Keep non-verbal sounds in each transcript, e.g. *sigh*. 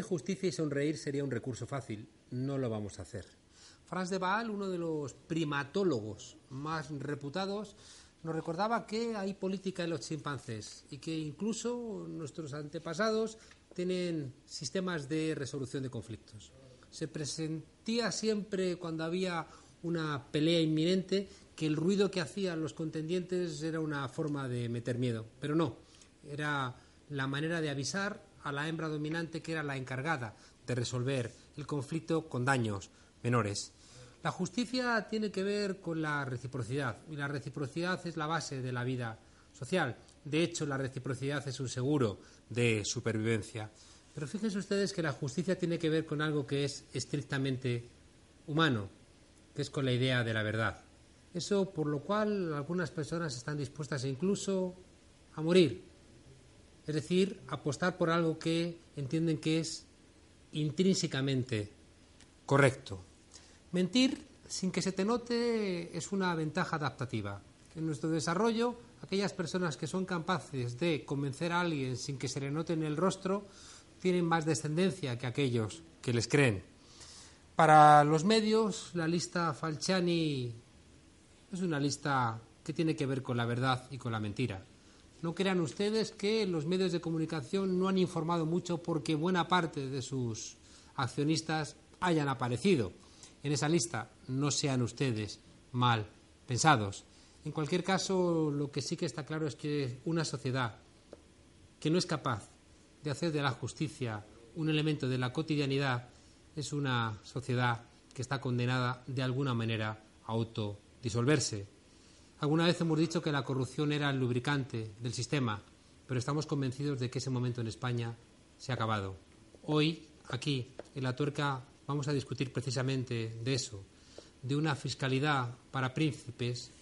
De justicia y sonreír sería un recurso fácil. No lo vamos a hacer. Franz de Waal, uno de los primatólogos más reputados, nos recordaba que hay política en los chimpancés y que incluso nuestros antepasados tienen sistemas de resolución de conflictos. Se presentía siempre cuando había una pelea inminente que el ruido que hacían los contendientes era una forma de meter miedo, pero no, era la manera de avisar a la hembra dominante que era la encargada de resolver el conflicto con daños menores. La justicia tiene que ver con la reciprocidad y la reciprocidad es la base de la vida social. De hecho, la reciprocidad es un seguro de supervivencia. Pero fíjense ustedes que la justicia tiene que ver con algo que es estrictamente humano, que es con la idea de la verdad. Eso por lo cual algunas personas están dispuestas incluso a morir. Es decir, apostar por algo que entienden que es intrínsecamente correcto. Mentir sin que se te note es una ventaja adaptativa. En nuestro desarrollo, aquellas personas que son capaces de convencer a alguien sin que se le note en el rostro tienen más descendencia que aquellos que les creen. Para los medios, la lista Falciani es una lista que tiene que ver con la verdad y con la mentira. No crean ustedes que los medios de comunicación no han informado mucho porque buena parte de sus accionistas hayan aparecido en esa lista. No sean ustedes mal pensados. En cualquier caso, lo que sí que está claro es que una sociedad que no es capaz de hacer de la justicia un elemento de la cotidianidad es una sociedad que está condenada de alguna manera a autodisolverse. Alguna vez hemos dicho que la corrupción era el lubricante del sistema, pero estamos convencidos de que ese momento en España se ha acabado. Hoy, aquí, en la tuerca, vamos a discutir precisamente de eso, de una fiscalidad para príncipes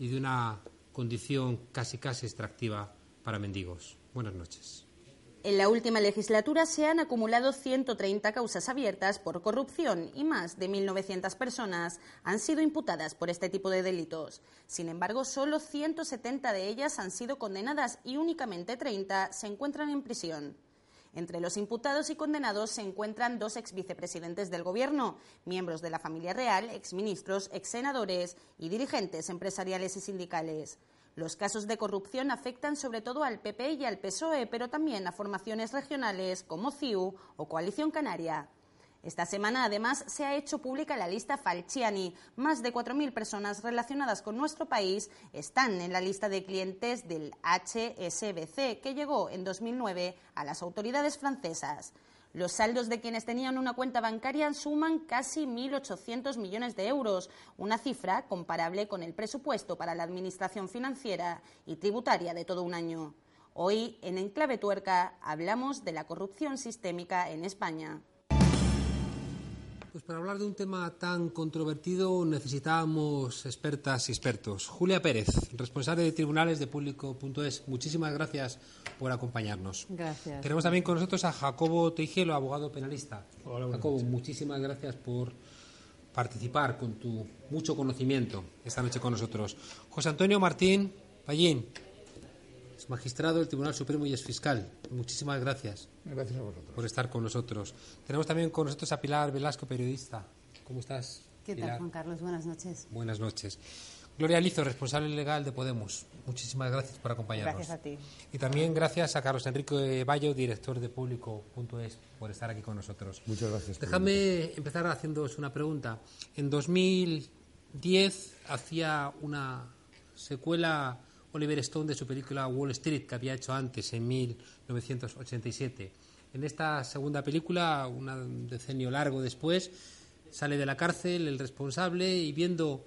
y de una condición casi casi extractiva para mendigos. Buenas noches. En la última legislatura se han acumulado 130 causas abiertas por corrupción y más de 1.900 personas han sido imputadas por este tipo de delitos. Sin embargo, solo 170 de ellas han sido condenadas y únicamente 30 se encuentran en prisión. Entre los imputados y condenados se encuentran dos ex vicepresidentes del Gobierno, miembros de la familia real, exministros, exsenadores y dirigentes empresariales y sindicales. Los casos de corrupción afectan sobre todo al PP y al PSOE, pero también a formaciones regionales como CIU o Coalición Canaria. Esta semana, además, se ha hecho pública la lista Falciani. Más de 4.000 personas relacionadas con nuestro país están en la lista de clientes del HSBC, que llegó en 2009 a las autoridades francesas. Los saldos de quienes tenían una cuenta bancaria suman casi 1.800 millones de euros, una cifra comparable con el presupuesto para la Administración financiera y tributaria de todo un año. Hoy, en Enclave Tuerca, hablamos de la corrupción sistémica en España. Pues para hablar de un tema tan controvertido necesitábamos expertas y expertos. Julia Pérez, responsable de tribunales de público.es, muchísimas gracias por acompañarnos. Gracias. Tenemos también con nosotros a Jacobo Teijelo, abogado penalista. Hola, Jacobo, muchísimas gracias por participar con tu mucho conocimiento esta noche con nosotros. José Antonio Martín Pallín, magistrado del Tribunal Supremo y es fiscal. Muchísimas gracias. Gracias a vosotros. Por estar con nosotros. Tenemos también con nosotros a Pilar Velasco, periodista. ¿Cómo estás? ¿Qué tal, Juan Carlos? Buenas noches. Buenas noches. Gloria Lizo, responsable legal de Podemos. Muchísimas gracias por acompañarnos. Gracias a ti. Y también gracias a Carlos Enrique Bayo, director de Público.es, por estar aquí con nosotros. Muchas gracias. Déjame empezar haciéndoos una pregunta. En 2010 hacía una secuela Oliver Stone de su película Wall Street, que había hecho antes, en 1987. En esta segunda película, un decenio largo después, sale de la cárcel el responsable y viendo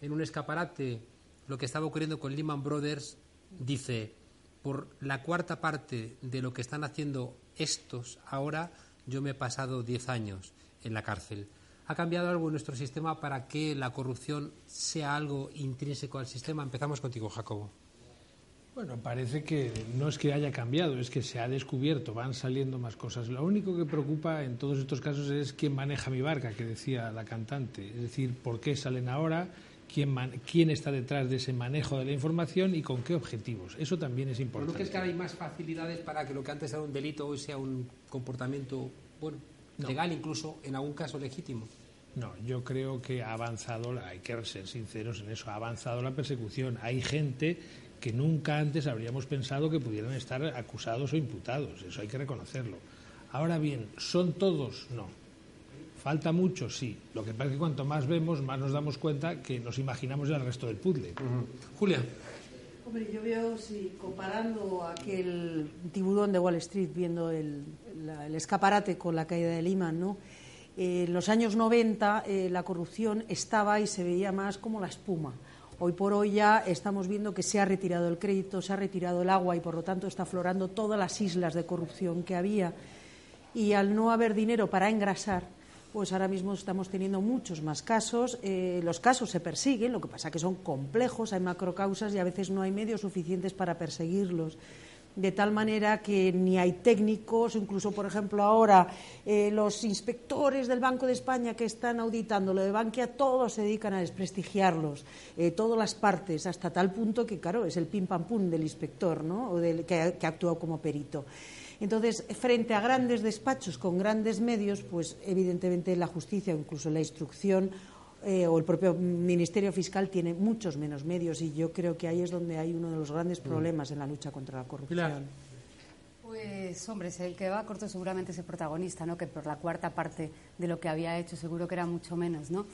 en un escaparate lo que estaba ocurriendo con Lehman Brothers, dice, por la cuarta parte de lo que están haciendo estos ahora, yo me he pasado 10 años en la cárcel. ¿Ha cambiado algo en nuestro sistema para que la corrupción sea algo intrínseco al sistema? Empezamos contigo, Jacobo. Bueno, parece que no es que haya cambiado, es que se ha descubierto, van saliendo más cosas. Lo único que preocupa en todos estos casos es quién maneja mi barca, que decía la cantante. Es decir, por qué salen ahora quién, está detrás de ese manejo de la información y con qué objetivos. Eso también es importante. ¿No crees que ahora hay más facilidades para que lo que antes era un delito hoy sea un comportamiento bueno, legal, incluso en algún caso legítimo? No, yo creo que ha avanzado, hay que ser sinceros en eso, ha avanzado la persecución. Hay gente que nunca antes habríamos pensado que pudieran estar acusados o imputados, eso hay que reconocerlo. Ahora bien, ¿son todos? No. ¿Falta mucho? Sí. Lo que pasa es que cuanto más vemos, más nos damos cuenta que nos imaginamos ya el resto del puzzle. Julia. Hombre, yo veo, si comparando aquel tiburón de Wall Street, viendo el, escaparate con la caída de Lehman, ¿no? en los años 90 eh, la corrupción estaba y se veía más como la espuma. Hoy por hoy ya estamos viendo que se ha retirado el crédito, se ha retirado el agua y por lo tanto está aflorando todas las islas de corrupción que había. Y al no haber dinero para engrasar, pues ahora mismo estamos teniendo muchos más casos. Eh, los casos se persiguen, lo que pasa que son complejos, hay macrocausas y a veces no hay medios suficientes para perseguirlos de tal manera que ni hay técnicos, incluso, por ejemplo, ahora eh, los inspectores del Banco de España que están auditando lo de Bankia, todos se dedican a desprestigiarlos, eh, todas las partes, hasta tal punto que, claro, es el pim pam pum del inspector, ¿no? O del, que, que ha actuado como perito. Entonces, frente a grandes despachos con grandes medios, pues evidentemente la justicia o incluso la instrucción eh, o el propio Ministerio Fiscal tiene muchos menos medios y yo creo que ahí es donde hay uno de los grandes mm. problemas en la lucha contra la corrupción. Pues, hombre, el que va a corto seguramente es el protagonista, ¿no? Que por la cuarta parte de lo que había hecho seguro que era mucho menos, ¿no?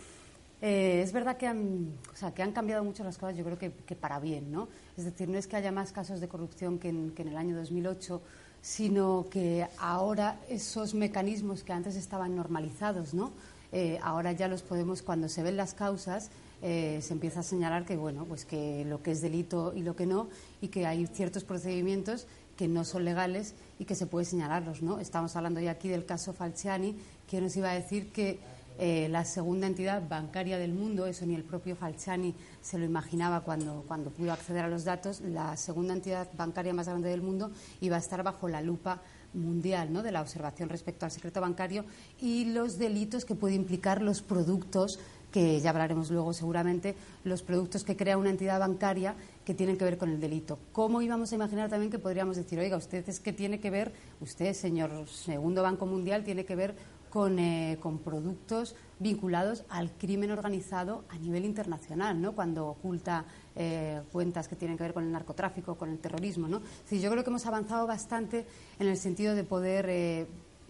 Eh, es verdad que han, o sea, que han cambiado mucho las cosas, yo creo que, para bien, ¿no? Es decir, no es que haya más casos de corrupción que en, que en el año 2008, sino que ahora esos mecanismos que antes estaban normalizados, ¿no? Eh, ahora ya los podemos, cuando se ven las causas, eh, se empieza a señalar que, bueno, pues que lo que es delito y lo que no, y que hay ciertos procedimientos que no son legales y que se puede señalarlos, ¿no? Estamos hablando ya aquí del caso Falciani, que nos iba a decir que eh, la segunda entidad bancaria del mundo, eso ni el propio Falciani se lo imaginaba cuando, cuando pudo acceder a los datos, la segunda entidad bancaria más grande del mundo iba a estar bajo la lupa mundial ¿no? de la observación respecto al secreto bancario y los delitos que puede implicar los productos que ya hablaremos luego seguramente, los productos que crea una entidad bancaria que tienen que ver con el delito. ¿Cómo íbamos a imaginar también que podríamos decir, oiga, usted es que tiene que ver, usted, señor segundo Banco Mundial, tiene que ver con, eh, con, productos vinculados al crimen organizado a nivel internacional, ¿no? Cuando oculta eh, cuentas que tienen que ver con el narcotráfico, con el terrorismo, ¿no? yo creo que hemos avanzado bastante en el sentido de poder eh,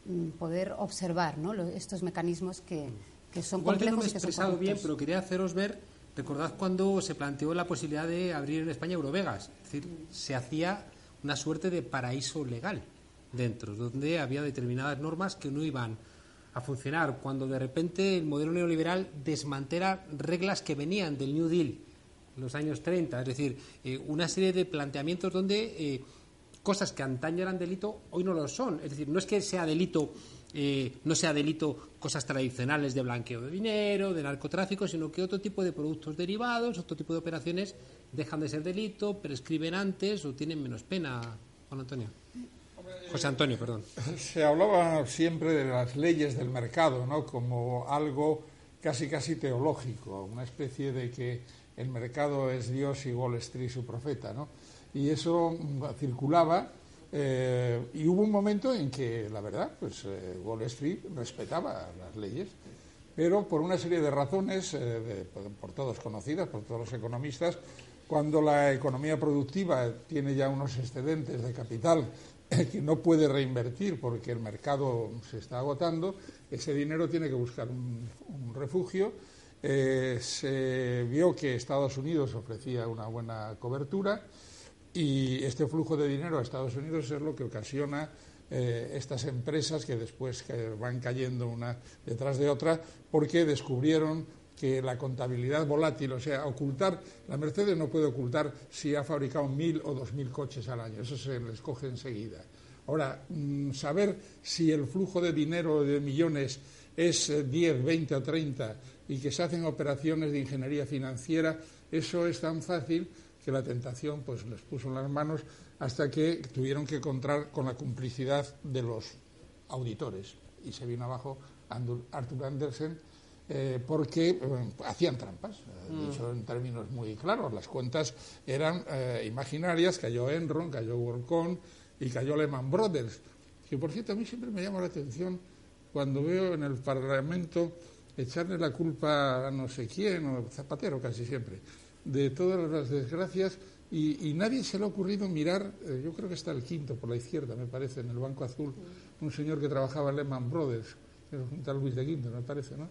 mm, poder observar, ¿no? estos mecanismos que, que son Igual complejos que no me he expresado bien, pero quería haceros ver, recordad cuando se planteó la posibilidad de abrir en España Eurovegas, es decir, se hacía una suerte de paraíso legal dentro, donde había determinadas normas que no iban a funcionar, cuando de repente el modelo neoliberal desmantela reglas que venían del New Deal en los años 30, es decir, eh, una serie de planteamientos donde eh, cosas que antaño eran delito hoy no lo son, es decir, no es que sea delito eh, no sea delito cosas tradicionales de blanqueo de dinero, de narcotráfico, sino que otro tipo de productos derivados, otro tipo de operaciones dejan de ser delito, prescriben antes o tienen menos pena. Juan Antonio. José Antonio, perdón. Se hablaba siempre de las leyes del mercado, ¿no? Como algo casi casi teológico, una especie de que el mercado es Dios y Wall Street su profeta, ¿no? Y eso circulaba eh, y hubo un momento en que, la verdad, pues eh, Wall Street respetaba las leyes, pero por una serie de razones, eh, por todos conocidas, por todos los economistas, cuando la economía productiva tiene ya unos excedentes de capital *laughs* que no puede reinvertir porque el mercado se está agotando, ese dinero tiene que buscar un, refugio. Eh, se vio que Estados Unidos ofrecía una buena cobertura y este flujo de dinero a Estados Unidos es lo que ocasiona eh, estas empresas que después van cayendo una detrás de otra porque descubrieron que la contabilidad volátil, o sea, ocultar, la Mercedes no puede ocultar si ha fabricado mil o dos mil coches al año, eso se les coge enseguida. Ahora, mm, saber si el flujo de dinero de millones es 10, eh, 20 o 30 y que se hacen operaciones de ingeniería financiera, eso es tan fácil que la tentación pues les puso en las manos hasta que tuvieron que encontrar con la complicidad de los auditores y se vino abajo Arthur Andersen eh, porque eh, hacían trampas, mm. dicho en términos muy claros. Las cuentas eran imaginarias, cayó Enron, cayó WorldCom y cayó Lehman Brothers. Que por cierto, a mí siempre me llama la atención cuando veo en el Parlamento echarle la culpa a no sé quién, o Zapatero casi siempre, de todas las desgracias y, nadie se le ha ocurrido mirar, eh, yo creo que está el quinto por la izquierda, me parece, en el Banco Azul, un señor que trabajaba en Lehman Brothers, un tal Luis de Quinto, me parece, ¿no?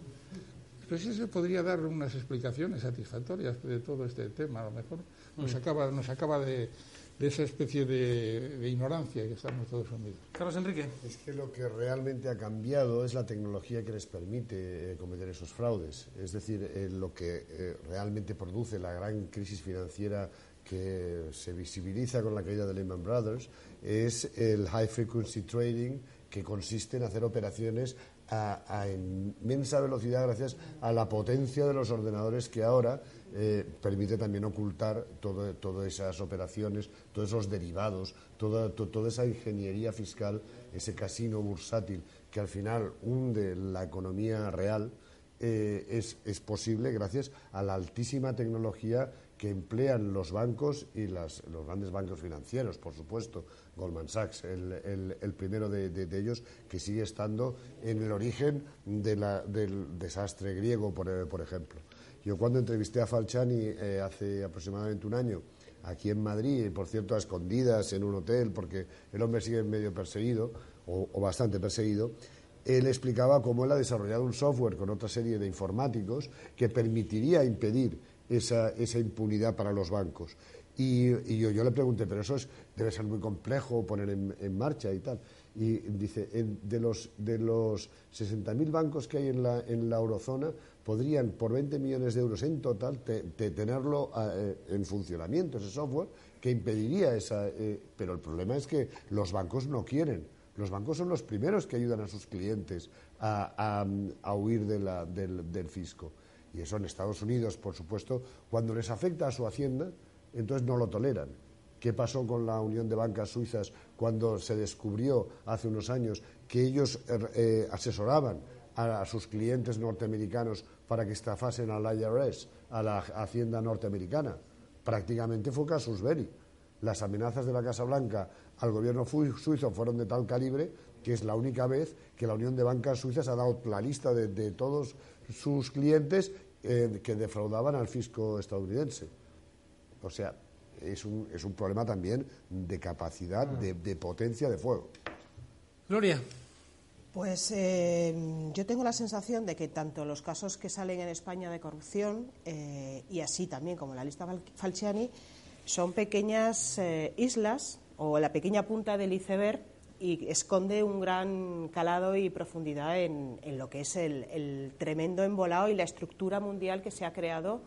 Pues se podría dar unas explicaciones satisfactorias de todo este tema, a lo mejor nos mm. acaba, nos acaba de, de esa especie de, ignorancia que estamos todos sumidos. Carlos Enrique. Es que lo que realmente ha cambiado es la tecnología que les permite eh, cometer esos fraudes. Es decir, eh, lo que realmente produce la gran crisis financiera que se visibiliza con la caída de Lehman Brothers es el high frequency trading que consiste en hacer operaciones a, inmensa velocidad gracias a la potencia de los ordenadores que ahora eh, permite también ocultar todas esas operaciones, todos esos derivados, toda, toda esa ingeniería fiscal, ese casino bursátil que al final hunde la economía real, eh, es, es, posible gracias a la altísima tecnología que emplean los bancos y los grandes bancos financieros, por supuesto, Goldman Sachs, el, primero de, ellos, que sigue estando en el origen del desastre griego, por, ejemplo. Yo cuando entrevisté a Falciani eh, hace aproximadamente un año, aquí en Madrid, por cierto, a escondidas en un hotel, porque el hombre sigue medio perseguido, o, o bastante perseguido, él explicaba cómo él ha desarrollado un software con otra serie de informáticos que permitiría impedir esa, esa impunidad para los bancos. Y, yo, yo, le pregunté, pero eso es, debe ser muy complejo poner en, marcha y tal. Y dice, de los, de los 60.000 bancos que hay en la, en la eurozona, podrían por 20 millones de euros en total tenerlo eh, en funcionamiento, ese software, que impediría esa... Eh, pero el problema es que los bancos no quieren. Los bancos son los primeros que ayudan a sus clientes a, a, huir del, del fisco y eso en Estados Unidos, por supuesto, cuando les afecta a su hacienda, entonces no lo toleran. ¿Qué pasó con la Unión de Bancas Suizas cuando se descubrió hace unos años que ellos eh, eh, asesoraban a, sus clientes norteamericanos para que estafasen al IRS, a la Hacienda norteamericana? Prácticamente fue casus belli. Las amenazas de la Casa Blanca al gobierno suizo fueron de tal calibre que es la única vez que la Unión de Bancas Suizas ha dado la lista de todos sus clientes eh, que defraudaban al fisco estadounidense. O sea, es un, es un problema también de capacidad, de, potencia de fuego. Gloria. Pues eh, yo tengo la sensación de que tanto los casos que salen en España de corrupción eh, y así también como la lista Falciani son pequeñas islas o la pequeña punta del iceberg y esconde un gran calado y profundidad en, lo que es el, tremendo embolado y la estructura mundial que se ha creado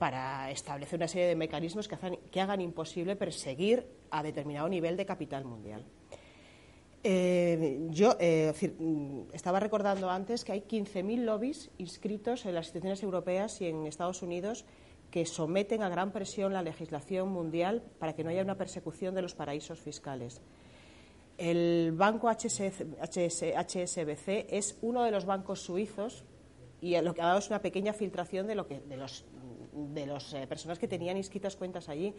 para establecer una serie de mecanismos que, hagan imposible perseguir a determinado nivel de capital mundial. Eh, yo eh, estaba recordando antes que hay 15.000 lobbies inscritos en las instituciones europeas y en Estados Unidos que someten a gran presión la legislación mundial para que no haya una persecución de los paraísos fiscales. El banco HSBC es uno de los bancos suizos y lo que ha dado es una pequeña filtración de, lo que, de las de los, eh, personas que tenían inscritas cuentas allí.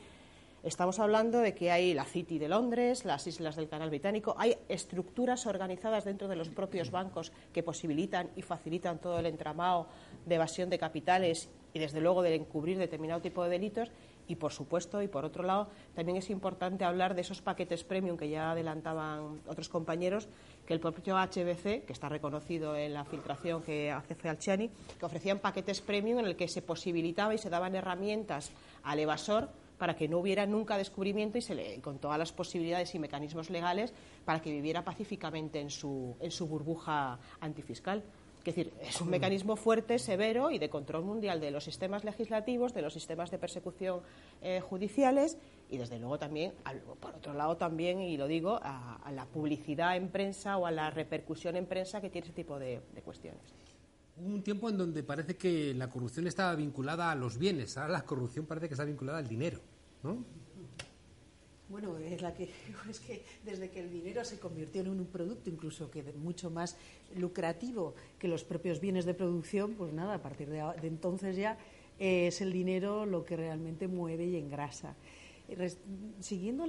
Estamos hablando de que hay la City de Londres, las islas del Canal Británico, hay estructuras organizadas dentro de los propios bancos que posibilitan y facilitan todo el entramado de evasión de capitales y, desde luego, de encubrir determinado tipo de delitos y, por supuesto, y por otro lado, también es importante hablar de esos paquetes premium que ya adelantaban otros compañeros, que el propio HBC, que está reconocido en la filtración que hace Fealciani, que ofrecían paquetes premium en el que se posibilitaba y se daban herramientas al evasor para que no hubiera nunca descubrimiento y se le, con todas las posibilidades y mecanismos legales para que viviera pacíficamente en su, en su burbuja antifiscal. Es decir, es un mecanismo fuerte, severo y de control mundial de los sistemas legislativos, de los sistemas de persecución eh, judiciales y, desde luego, también, por otro lado, también, y lo digo, a, la publicidad en prensa o a la repercusión en prensa que tiene ese tipo de, cuestiones. Hubo un tiempo en donde parece que la corrupción estaba vinculada a los bienes, ahora la corrupción parece que está vinculada al dinero, ¿no? Bueno, es la que *laughs* es que desde que el dinero se convirtió en un producto incluso que mucho más lucrativo que los propios bienes de producción, pues nada, a partir de, de entonces ya eh, es el dinero lo que realmente mueve y engrasa. Siguiendo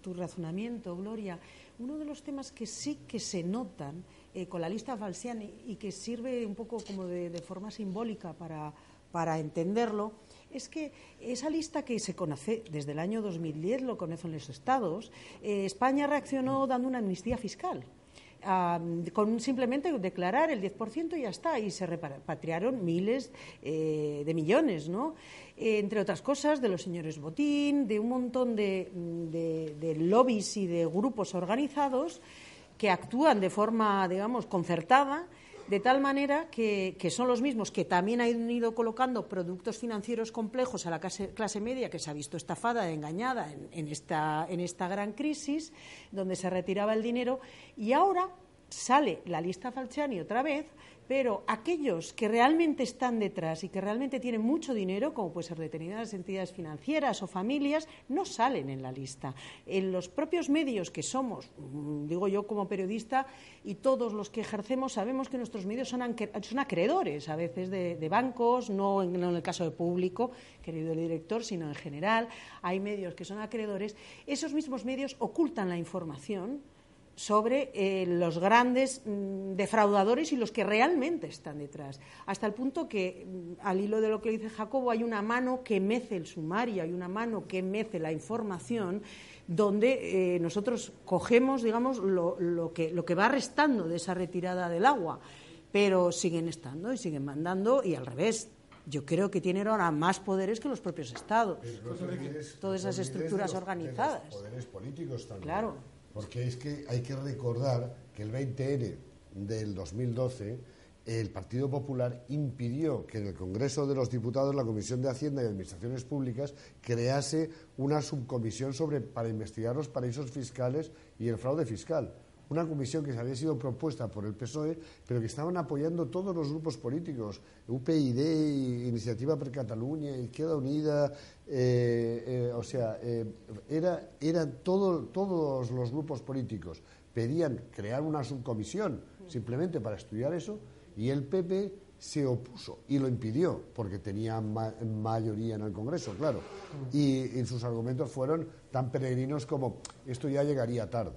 tu razonamiento, Gloria, uno de los temas que sí que se notan eh, con la lista Falciani y que sirve un poco como de, forma simbólica para, para, entenderlo es que esa lista que se conoce desde el año 2010, lo conocen los estados, eh, España reaccionó dando una amnistía fiscal con simplemente declarar el 10% y ya está, y se repatriaron miles eh, de millones, ¿no? entre otras cosas, de los señores Botín, de un montón de, de lobbies y de grupos organizados que actúan de forma, digamos, concertada de tal manera que, son los mismos que también han ido colocando productos financieros complejos a la clase, media que se ha visto estafada, engañada en, esta, en esta gran crisis, donde se retiraba el dinero, y ahora sale la lista Falciani otra vez pero aquellos que realmente están detrás y que realmente tienen mucho dinero, como puede ser determinadas entidades financieras o familias, no salen en la lista. En los propios medios que somos, mm, digo yo como periodista, y todos los que ejercemos, sabemos que nuestros medios son, acreedores a veces de, bancos, no en, el caso de público, querido director, sino en general. Hay medios que son acreedores. Esos mismos medios ocultan la información sobre eh, los grandes mm, defraudadores y los que realmente están detrás. Hasta el punto que, mm, al hilo de lo que dice Jacobo, hay una mano que mece el sumario, hay una mano que mece la información, donde eh, nosotros cogemos, digamos, lo, que, lo que va restando de esa retirada del agua, pero siguen estando y siguen mandando, y al revés, yo creo que tienen ahora más poderes que los propios estados. Todas esas estructuras organizadas. poderes políticos también. Claro. Porque es que hay que recordar que el 20N del 2012 el Partido Popular impidió que en el Congreso de los Diputados la Comisión de Hacienda y Administraciones Públicas crease una subcomisión sobre, para investigar los paraísos fiscales y el fraude fiscal. Una comisión que había sido propuesta por el PSOE, pero que estaban apoyando todos los grupos políticos, UPyD, Iniciativa per Cataluña, Izquierda Unida, eh, eh, o sea, eh, era, eran todos los grupos políticos pedían crear una subcomisión simplemente para estudiar eso y el PP se opuso y lo impidió porque tenía mayoría en el Congreso, claro. Y, sus argumentos fueron tan peregrinos como esto ya llegaría tarde.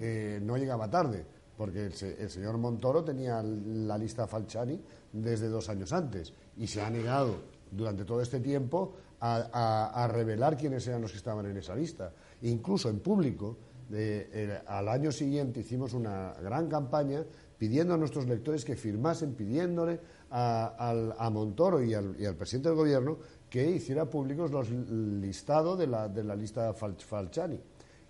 No llegaba tarde porque el, señor Montoro tenía la lista Falciani desde dos años antes y se ha negado durante todo este tiempo a, revelar quiénes eran los que estaban en esa lista. Incluso en público, al año siguiente hicimos una gran campaña pidiendo a nuestros lectores que firmasen, pidiéndole a, Montoro y al, presidente del gobierno que hiciera públicos los listados de la, de la lista Falciani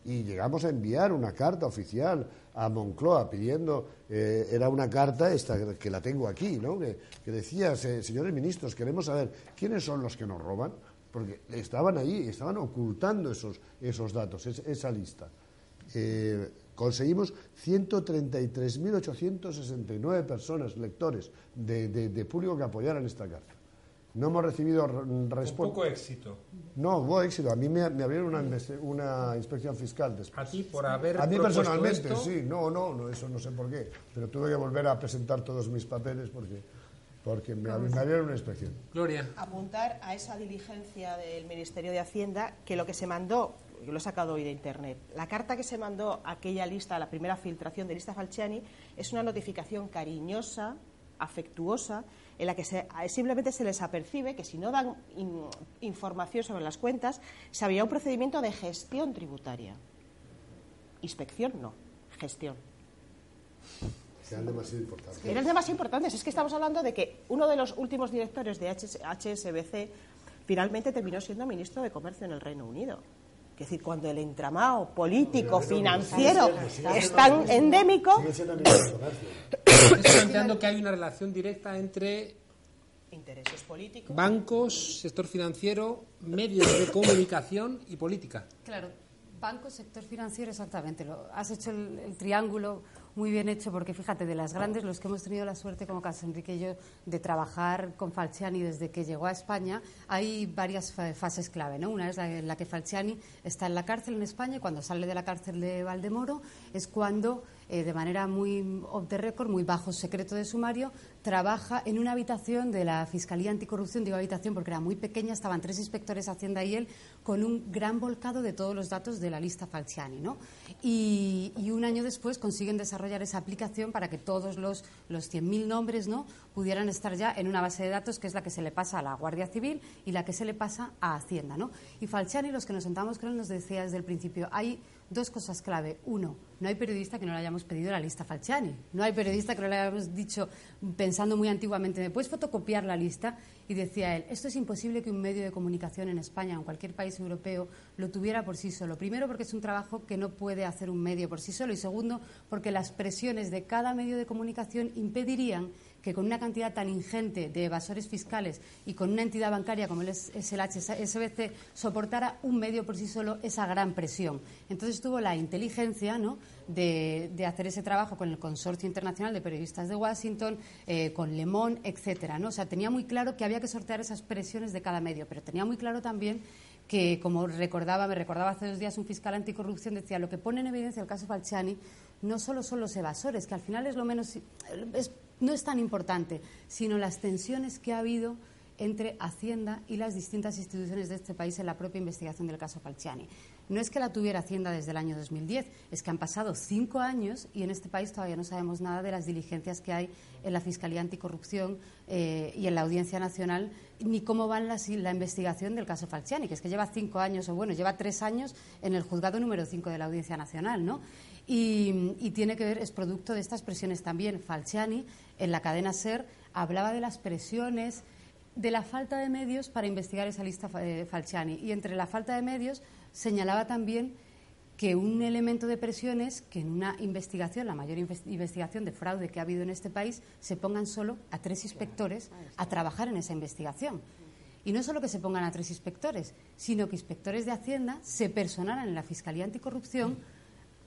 y llegamos a enviar una carta oficial a Moncloa pidiendo, eh, era una carta esta que la tengo aquí, ¿no? que, decía, señores ministros, queremos saber quiénes son los que nos roban, porque estaban ahí, estaban ocultando esos, esos datos, esa lista. Eh, conseguimos 133.869 personas, lectores de, de público que apoyaran esta carta. No hemos recibido respuesta. poco éxito. No, hubo éxito. A mí me, abrieron una, una, inspección fiscal después. ¿A ti por haber A mí personalmente, sí. No, no, no, eso no sé por qué. Pero tuve que volver a presentar todos mis papeles porque, porque me, me abrieron una inspección. Gloria. Apuntar a esa diligencia del Ministerio de Hacienda que lo que se mandó yo lo he sacado hoy de internet. La carta que se mandó a aquella lista, a la primera filtración de lista Falciani, es una notificación cariñosa, afectuosa, en la que simplemente se les apercibe que si no dan información sobre las cuentas, se habría un procedimiento de gestión tributaria. Inspección no, gestión. Eran demasiado importantes. Eran demasiado importantes. Es que estamos hablando de que uno de los últimos directores de HSBC finalmente terminó siendo ministro de Comercio en el Reino Unido. Es decir, cuando el entramado político, financiero es tan endémico. Estás planteando que hay una relación directa entre intereses políticos, bancos, sector financiero, medios de comunicación y política. Claro, banco, sector financiero, exactamente. Lo, has hecho el, triángulo muy bien hecho, porque fíjate, de las grandes, los que hemos tenido la suerte, como Carlos Enrique y yo, de trabajar con Falciani desde que llegó a España, hay varias fases clave. ¿no? Una es la en la que Falciani está en la cárcel en España y cuando sale de la cárcel de Valdemoro es cuando eh, de manera muy off the record, muy bajo secreto de sumario, trabaja en una habitación de la Fiscalía Anticorrupción, digo habitación porque era muy pequeña, estaban tres inspectores Hacienda y él, con un gran volcado de todos los datos de la lista Falciani. ¿no? Y, un año después consiguen desarrollar esa aplicación para que todos los, los 100.000 nombres ¿no? pudieran estar ya en una base de datos que es la que se le pasa a la Guardia Civil y la que se le pasa a Hacienda. ¿no? Y Falciani, los que nos sentamos con él, nos decía desde el principio, hay dos cosas clave. Uno, no hay periodista que no le hayamos pedido la lista Falciani. No hay periodista que no le hayamos dicho, pensando muy antiguamente, ¿me puedes fotocopiar la lista? Y decía él, esto es imposible que un medio de comunicación en España o en cualquier país europeo lo tuviera por sí solo. Primero, porque es un trabajo que no puede hacer un medio por sí solo. Y segundo, porque las presiones de cada medio de comunicación impedirían que con una cantidad tan ingente de evasores fiscales y con una entidad bancaria como es el HSBC soportara un medio por sí solo esa gran presión. Entonces tuvo la inteligencia de, hacer ese trabajo con el Consorcio Internacional de Periodistas de Washington, eh, con Le Monde, etcétera. ¿no? O sea, tenía muy claro que había que sortear esas presiones de cada medio, pero tenía muy claro también que, como recordaba, me recordaba hace dos días un fiscal anticorrupción, decía, lo que pone en evidencia el caso Falciani no solo son los evasores, que al final es lo menos, no es tan importante, sino las tensiones que ha habido entre Hacienda y las distintas instituciones de este país en la propia investigación del caso Falciani. No es que la tuviera Hacienda desde el año 2010, es que han pasado cinco años y en este país todavía no sabemos nada de las diligencias que hay en la Fiscalía Anticorrupción eh, y en la Audiencia Nacional, ni cómo va la, la, investigación del caso Falciani, que es que lleva cinco años, o bueno, lleva tres años en el juzgado número cinco de la Audiencia Nacional, ¿no? Y, tiene que ver, es producto de estas presiones también. Falciani, en la cadena SER, hablaba de las presiones, de la falta de medios para investigar esa lista eh, Falciani. Y entre la falta de medios señalaba también que un elemento de presión es que en una investigación, la mayor investigación de fraude que ha habido en este país, se pongan solo a tres inspectores a trabajar en esa investigación. Y no solo que se pongan a tres inspectores, sino que inspectores de Hacienda se personaran en la Fiscalía Anticorrupción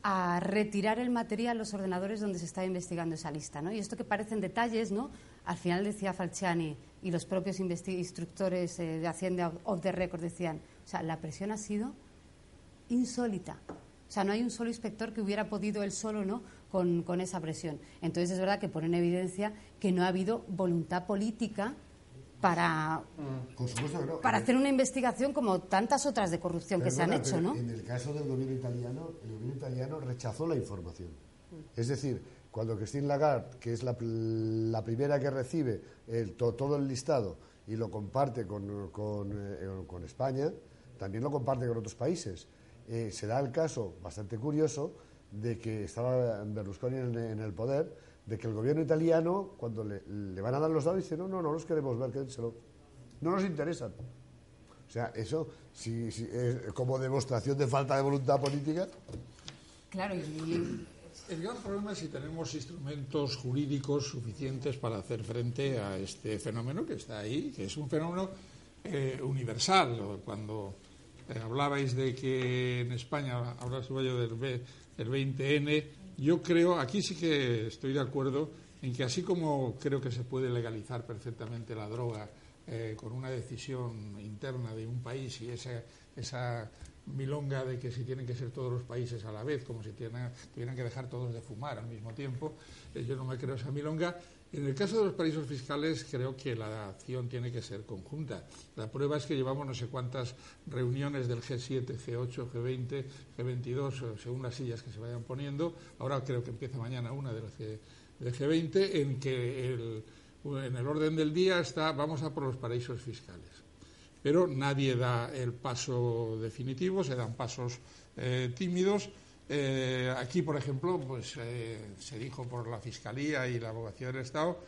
a retirar el material los ordenadores donde se está investigando esa lista. ¿no? Y esto que parecen detalles, ¿no? al final decía Falciani y los propios instructores eh, de Hacienda of the record decían, o sea, la presión ha sido insólita. O sea, no hay un solo inspector que hubiera podido él solo ¿no? con, con esa presión. Entonces es verdad que pone en evidencia que no ha habido voluntad política para, para hacer una investigación como tantas otras de corrupción que se han hecho, ¿no? En el caso del gobierno italiano, el gobierno italiano rechazó la información. Es decir, cuando Christine Lagarde, que es la, primera que recibe todo el listado y lo comparte con, con, eh, España, también lo comparte con otros países. Eh, se da el caso bastante curioso de que estaba Berlusconi en el poder de que el gobierno italiano, cuando le, van a dar los datos, dice, no, no, no los queremos ver, quédenselo. No nos interesan. O sea, eso, si, es como demostración de falta de voluntad política. Claro, y... El gran problema es si tenemos instrumentos jurídicos suficientes para hacer frente a este fenómeno que está ahí, que es un fenómeno eh, universal. Cuando eh, hablabais de que en España, ahora se yo del, del 20N, yo creo, aquí sí que estoy de acuerdo en que así como creo que se puede legalizar perfectamente la droga eh, con una decisión interna de un país y esa, esa milonga de que si tienen que ser todos los países a la vez, como si tuvieran que dejar todos de fumar al mismo tiempo, eh, yo no me creo esa milonga. En el caso de los paraísos fiscales creo que la acción tiene que ser conjunta. La prueba es que llevamos no sé cuántas reuniones del G7, G8, G20, G22, según las sillas que se vayan poniendo. Ahora creo que empieza mañana una del, G, 20 en que en el orden del día está vamos a por los paraísos fiscales. Pero nadie da el paso definitivo, se dan pasos eh, tímidos eh, aquí, por ejemplo, pues eh, se dijo por la Fiscalía y la Abogacía del Estado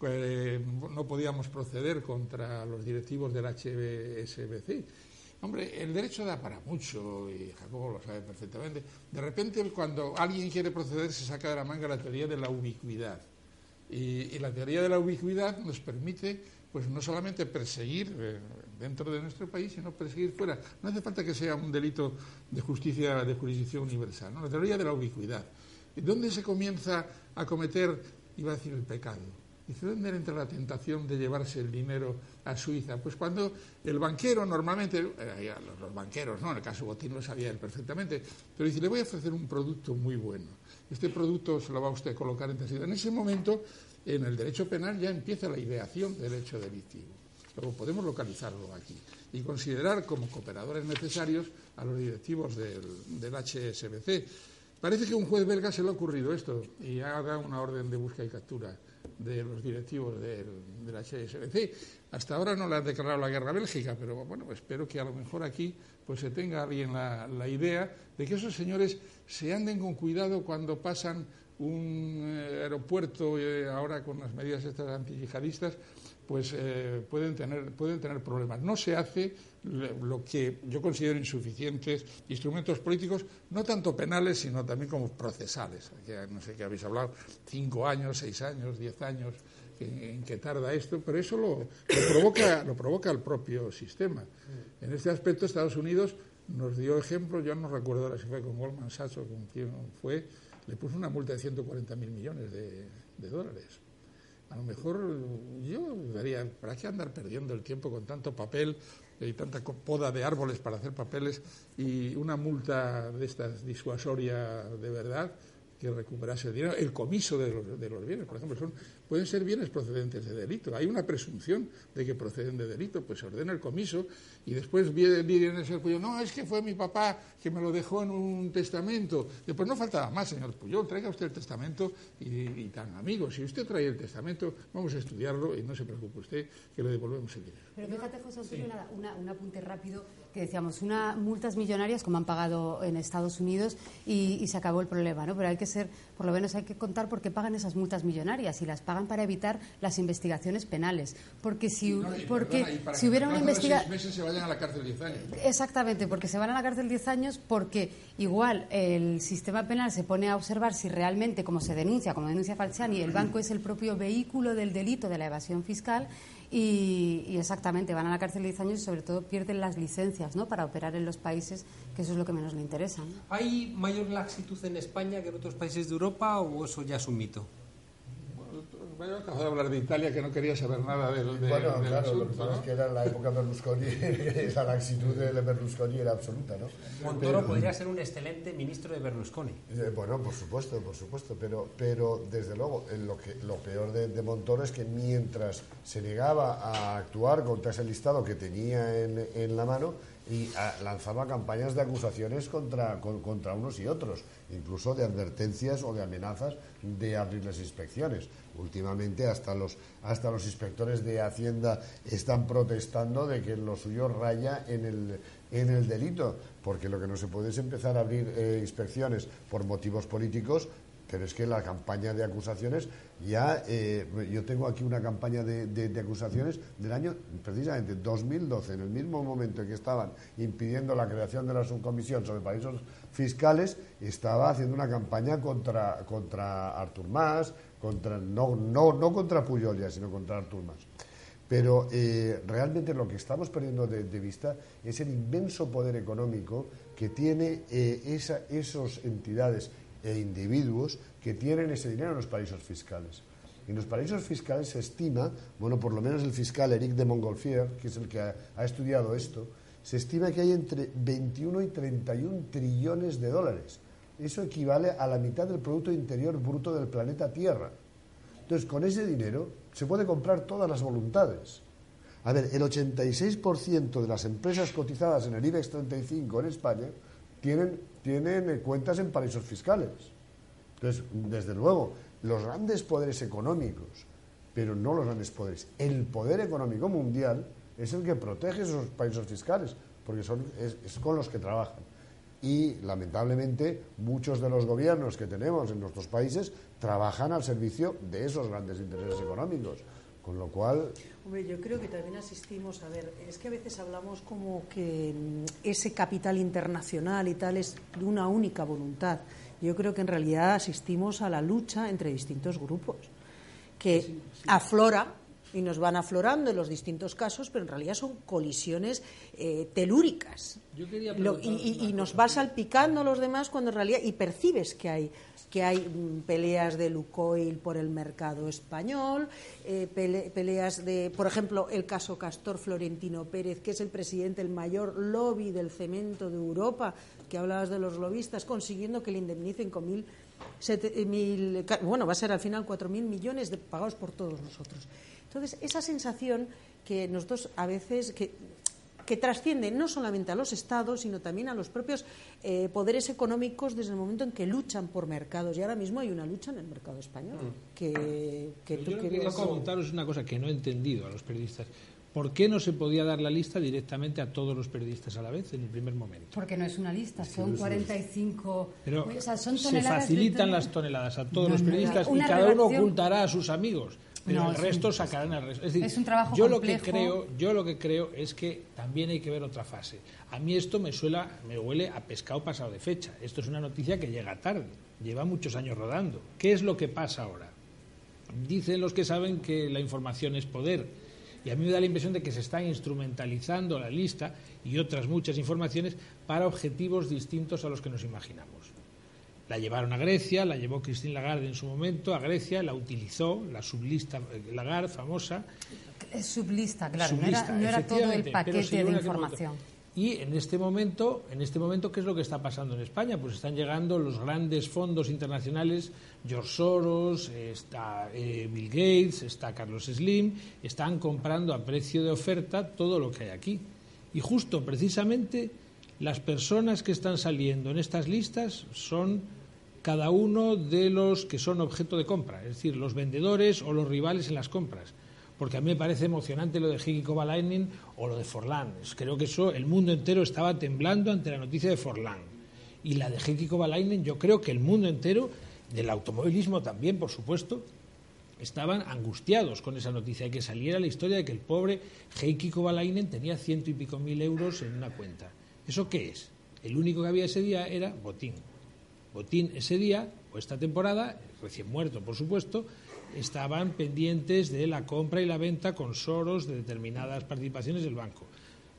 que eh, no podíamos proceder contra los directivos del HSBC. Hombre, el derecho da para mucho, y Jacobo lo sabe perfectamente. De repente, cuando alguien quiere proceder, se saca de la manga la teoría de la ubicuidad. Y, y la teoría de la ubicuidad nos permite, pues no solamente perseguir dentro de nuestro país, sino perseguir fuera. No hace falta que sea un delito de justicia de jurisdicción universal. ¿no? La teoría de la ubicuidad. ¿Dónde se comienza a cometer, iba a decir, el pecado? Dice, ¿dónde entra la tentación de llevarse el dinero a Suiza? Pues cuando el banquero normalmente, eh, los banqueros, ¿no? En el caso Botín lo sabía él perfectamente, pero dice, le voy a ofrecer un producto muy bueno. Este producto se lo va a usted colocar en En ese momento, en el derecho penal ya empieza la ideación del hecho delictivo. Luego podemos localizarlo aquí y considerar como cooperadores necesarios a los directivos del, HSBC. Parece que a un juez belga se le ha ocurrido esto y ha dado una orden de búsqueda y captura de los directivos del, HSBC. Hasta ahora no le han declarado la guerra a Bélgica, pero bueno, espero que a lo mejor aquí pues se tenga la, la idea de que esos señores se anden con cuidado cuando pasan un eh, aeropuerto eh, ahora con las medidas estas antiyihadistas pues eh, pueden, tener, pueden tener problemas. No se hace lo que yo considero insuficientes instrumentos políticos, no tanto penales, sino también como procesales. no sé qué habéis hablado, cinco años, seis años, diez años en, que tarda esto, pero eso lo, provoca, lo provoca el propio sistema. En este aspecto, Estados Unidos nos dio ejemplo, yo no recuerdo ahora si fue con Goldman Sachs o con quién fue, le puso una multa de 140.000 millones de dólares a lo mejor yo daría, ¿para qué andar perdiendo el tiempo con tanto papel y tanta poda de árboles para hacer papeles y una multa de estas disuasoria de verdad? que recuperase el dinero, el comiso de los, de los bienes, por ejemplo, son, pueden ser bienes procedentes de delito. Hay una presunción de que proceden de delito, pues se ordena el comiso y después viene ese Puyol, no, es que fue mi papá que me lo dejó en un testamento. Después no faltaba más, señor Puyol, traiga usted el testamento y, tan amigos. Si usted trae el testamento, vamos a estudiarlo y no se preocupe usted que le devolvemos el dinero. Pero fíjate, José Antonio, un apunte rápido que decíamos, una multas millonarias como han pagado en Estados Unidos y, se acabó el problema, ¿no? Pero hay que ser, por lo menos hay que contar por qué pagan esas multas millonarias y las pagan para evitar las investigaciones penales. Porque si, porque si hubiera una investigación... meses se vayan a la cárcel 10 años. Exactamente, porque se van a la cárcel 10 años porque igual el sistema penal se pone a observar si realmente, como se denuncia, como denuncia Falciani, el banco es el propio vehículo del delito de la evasión fiscal y, exactamente, van a la cárcel 10 años y sobre todo pierden las licencias ¿no? para operar en los países, que eso es lo que menos le interesa. ¿Hay mayor laxitud en España que en otros países de Europa o eso ya es un mito? Bueno, acabo de hablar de Italia que no quería saber nada de, de Bueno, claro, lo que pasa es que era la época Berlusconi, *laughs* la laxitud de Berlusconi era absoluta, ¿no? Montoro podría ser un excelente ministro de Berlusconi. Eh, bueno, por supuesto, por supuesto, pero, pero desde luego lo, que, lo peor de, Montoro es que mientras se negaba a actuar contra ese listado que tenía en, en la mano, y lanzaba campañas de acusaciones contra, contra unos y otros, incluso de advertencias o de amenazas de abrir las inspecciones. Últimamente hasta los, hasta los inspectores de Hacienda están protestando de que lo suyo raya en el, en el delito, porque lo que no se puede es empezar a abrir eh, inspecciones por motivos políticos pero es que la campaña de acusaciones ya, eh, yo tengo aquí una campaña de, de, acusaciones del año precisamente 2012, en el mismo momento en que estaban impidiendo la creación de la subcomisión sobre paraísos fiscales, estaba haciendo una campaña contra, contra Artur Mas, contra, no, no, no contra Puyolia, sino contra Artur Mas. Pero eh, realmente lo que estamos perdiendo de, vista es el inmenso poder económico que tiene eh, esa, esas entidades e individuos que tienen ese dinero en los paraísos fiscales. En los paraísos fiscales se estima, bueno, por lo menos el fiscal Eric de Montgolfier, que es el que ha, ha estudiado esto, se estima que hay entre 21 y 31 trillones de dólares. Eso equivale a la mitad del Producto Interior Bruto del planeta Tierra. Entonces, con ese dinero se puede comprar todas las voluntades. A ver, el 86% de las empresas cotizadas en el IBEX 35 en España tienen tienen cuentas en paraísos fiscales. Entonces, desde luego, los grandes poderes económicos, pero no los grandes poderes, el poder económico mundial es el que protege esos paraísos fiscales, porque son, es, con los que trabajan. Y lamentablemente muchos de los gobiernos que tenemos en nuestros países trabajan al servicio de esos grandes intereses económicos. Con lo cual. Hombre, yo creo que también asistimos, a ver, es que a veces hablamos como que mm, ese capital internacional y tal es de una única voluntad. Yo creo que en realidad asistimos a la lucha entre distintos grupos, que aflora y nos van aflorando en los distintos casos, pero en realidad son colisiones eh, telúricas. y, nos va salpicando a los demás cuando en realidad y percibes que hay que hay mm, peleas de Lucoil por el mercado español, eh, peleas de, por ejemplo, el caso Castor Florentino Pérez, que es el presidente del mayor lobby del cemento de Europa, que hablabas de los lobistas, consiguiendo que le indemnicen con mil, mil bueno, va a ser al final cuatro mil millones de, pagados por todos nosotros. Entonces, esa sensación que nosotros a veces, que, que trasciende no solamente a los Estados, sino también a los propios eh, poderes económicos desde el momento en que luchan por mercados. Y ahora mismo hay una lucha en el mercado español. Mm. Que, que tú yo quería preguntaros una cosa que no he entendido a los periodistas. ¿Por qué no se podía dar la lista directamente a todos los periodistas a la vez en el primer momento? Porque no es una lista, son 45. Pero se facilitan las toneladas a todos los periodistas y cada uno ocultará a sus amigos pero el resto sacarán el resto. Es, un trabajo yo lo que creo, yo lo que creo es que también hay que ver otra fase. A mí esto me suela, me huele a pescado pasado de fecha. Esto es una noticia que llega tarde, lleva muchos años rodando. ¿Qué es lo que pasa ahora? Dicen los que saben que la información es poder. Y a mí me da la impresión de que se está instrumentalizando la lista y otras muchas informaciones para objetivos distintos a los que nos imaginamos. La llevaron a Grecia, la llevó Christine Lagarde en su momento a Grecia, la utilizó, la sublista eh, Lagarde, famosa. Es sublista, claro, no, era, todo el paquete de información. Y en este momento, en este momento, ¿qué es lo que está pasando en España? Pues están llegando los grandes fondos internacionales, George Soros, está eh, Bill Gates, está Carlos Slim, están comprando a precio de oferta todo lo que hay aquí. Y justo, precisamente, las personas que están saliendo en estas listas son cada uno de los que son objeto de compra, es decir, los vendedores o los rivales en las compras. Porque a mí me parece emocionante lo de Higi Kovalainen o lo de Forlán. Creo que eso, el mundo entero estaba temblando ante la noticia de Forlán. Y la de Higi Kovalainen, yo creo que el mundo entero, del automovilismo también, por supuesto, estaban angustiados con esa noticia de que saliera la historia de que el pobre Heikki Kovalainen tenía ciento y pico mil euros en una cuenta. ¿Eso qué es? El único que había ese día era botín. Botín ese día, o esta temporada, recién muerto por supuesto, estaban pendientes de la compra y la venta con soros de determinadas participaciones del banco.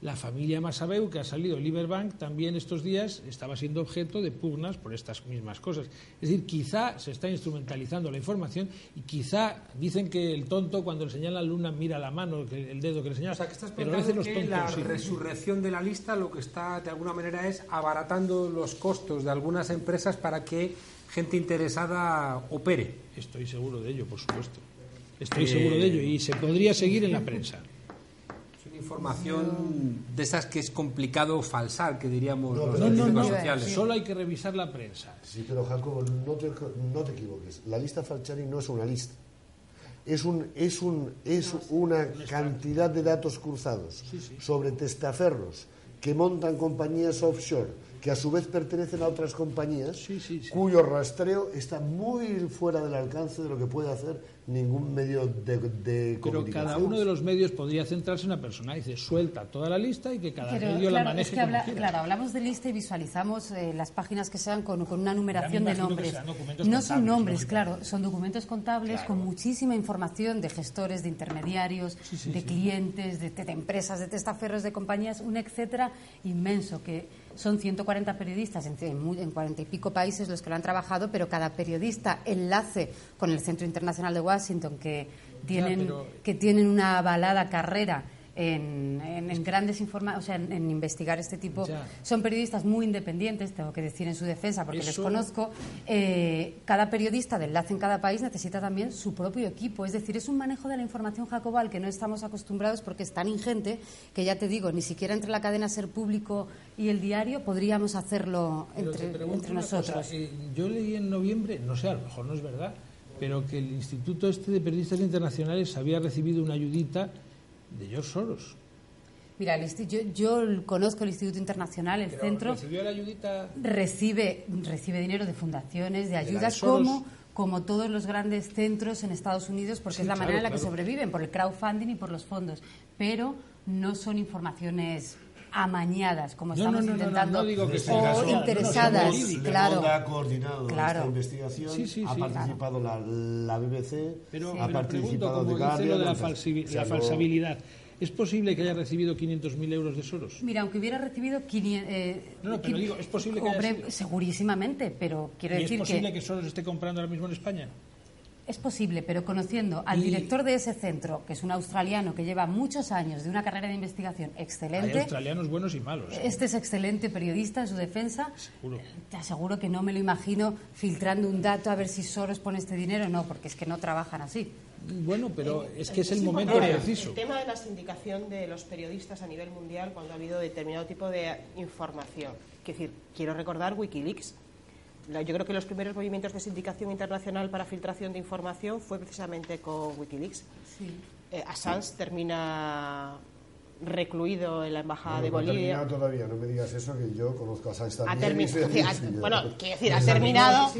La familia Masabeu, que ha salido Liberbank, también estos días estaba siendo objeto de pugnas por estas mismas cosas. Es decir, quizá se está instrumentalizando la información y quizá dicen que el tonto cuando le señala la luna mira la mano, el dedo que le señala. O sea, que estás pero a veces los tontos, la resurrección de la lista lo que está de alguna manera es abaratando los costos de algunas empresas para que gente interesada opere. Estoy seguro de ello, por supuesto. Estoy seguro de ello y se podría seguir en la prensa información de esas que es complicado falsar, que diríamos no, los no, no, sociales. Solo hay que revisar la prensa. Sí, pero Jacobo, no te, no te equivoques. La lista Falciani no es una lista. Es, un, es, un, es una cantidad de datos cruzados sobre testaferros que montan compañías offshore que a su vez pertenecen a otras compañías, cuyo rastreo está muy fuera del alcance de lo que puede hacer ningún medio de, de Pero cada uno de los medios podría centrarse en una persona. Dice, suelta toda la lista y que cada medio la maneje Claro, hablamos de lista y visualizamos eh, las páginas que sean con, una numeración de nombres. No son nombres, claro, son documentos contables con muchísima información de gestores, de intermediarios, de clientes, de, de, empresas, de testaferros, de compañías, un etcétera inmenso que son 140 periodistas en, en, 40 y pico países los que lo han trabajado, pero cada periodista enlace con el Centro Internacional de Washington, que tienen, que tienen una avalada carrera en, grandes informaciones, o sea, en, investigar este tipo. Son periodistas muy independientes, tengo que decir en su defensa, porque les conozco. Eh, cada periodista de enlace en cada país necesita también su propio equipo. Es decir, es un manejo de la información jacobal que no estamos acostumbrados porque es tan ingente que ya te digo, ni siquiera entre la cadena Ser Público y el diario podríamos hacerlo entre, nosotros. Eh, yo leí en noviembre, no sé, a lo mejor no es verdad, pero que el Instituto este de Periodistas Internacionales había recibido una ayudita de George Soros. Mira, yo, conozco el Instituto Internacional, el centro. ¿Recibió la ayudita? Recibe, recibe dinero de fundaciones, de ayudas, como, como todos los grandes centros en Estados Unidos, porque es la manera en la que sobreviven, por el crowdfunding y por los fondos. Pero no son informaciones amañadas, como No, estamos no, no, no, intentando, no digo que o no, no, interesadas, claro. Ha coordinado Claro. esta investigación, Sí, sí, ha participado la, la BBC, Pero, ha pero pregunto, participado como lo de la, falsi- o la falsabilidad, ¿es posible que haya recibido 500.000 euros de Soros? Mira, aunque hubiera recibido 500... eh, No, no, pero digo, ¿es posible que haya hombre, sido? Segurísimamente, pero quiero ¿Y es decir posible que... Soros esté comprando ahora mismo en España? Es posible, pero conociendo al Y- director de ese centro, que es un australiano que lleva muchos años de una carrera de investigación Hay excelente, australianos buenos y malos. ¿eh? este es excelente periodista en su defensa, Seguro. te aseguro que no me lo imagino filtrando un dato a ver si Soros pone este dinero, no, porque es que no trabajan así. Bueno, pero es que es el momento preciso. El tema de la sindicación de los periodistas a nivel mundial cuando ha habido determinado tipo de información. Es decir, quiero recordar Wikileaks. Yo creo que los primeros movimientos de sindicación internacional para filtración de información fue precisamente con Wikileaks. Eh, Assange termina recluido en la embajada de no ha Bolivia. terminado todavía, no me digas eso, que yo conozco a Ha también. *laughs* ha- sí, yo- bueno, quiero decir, ha terminado.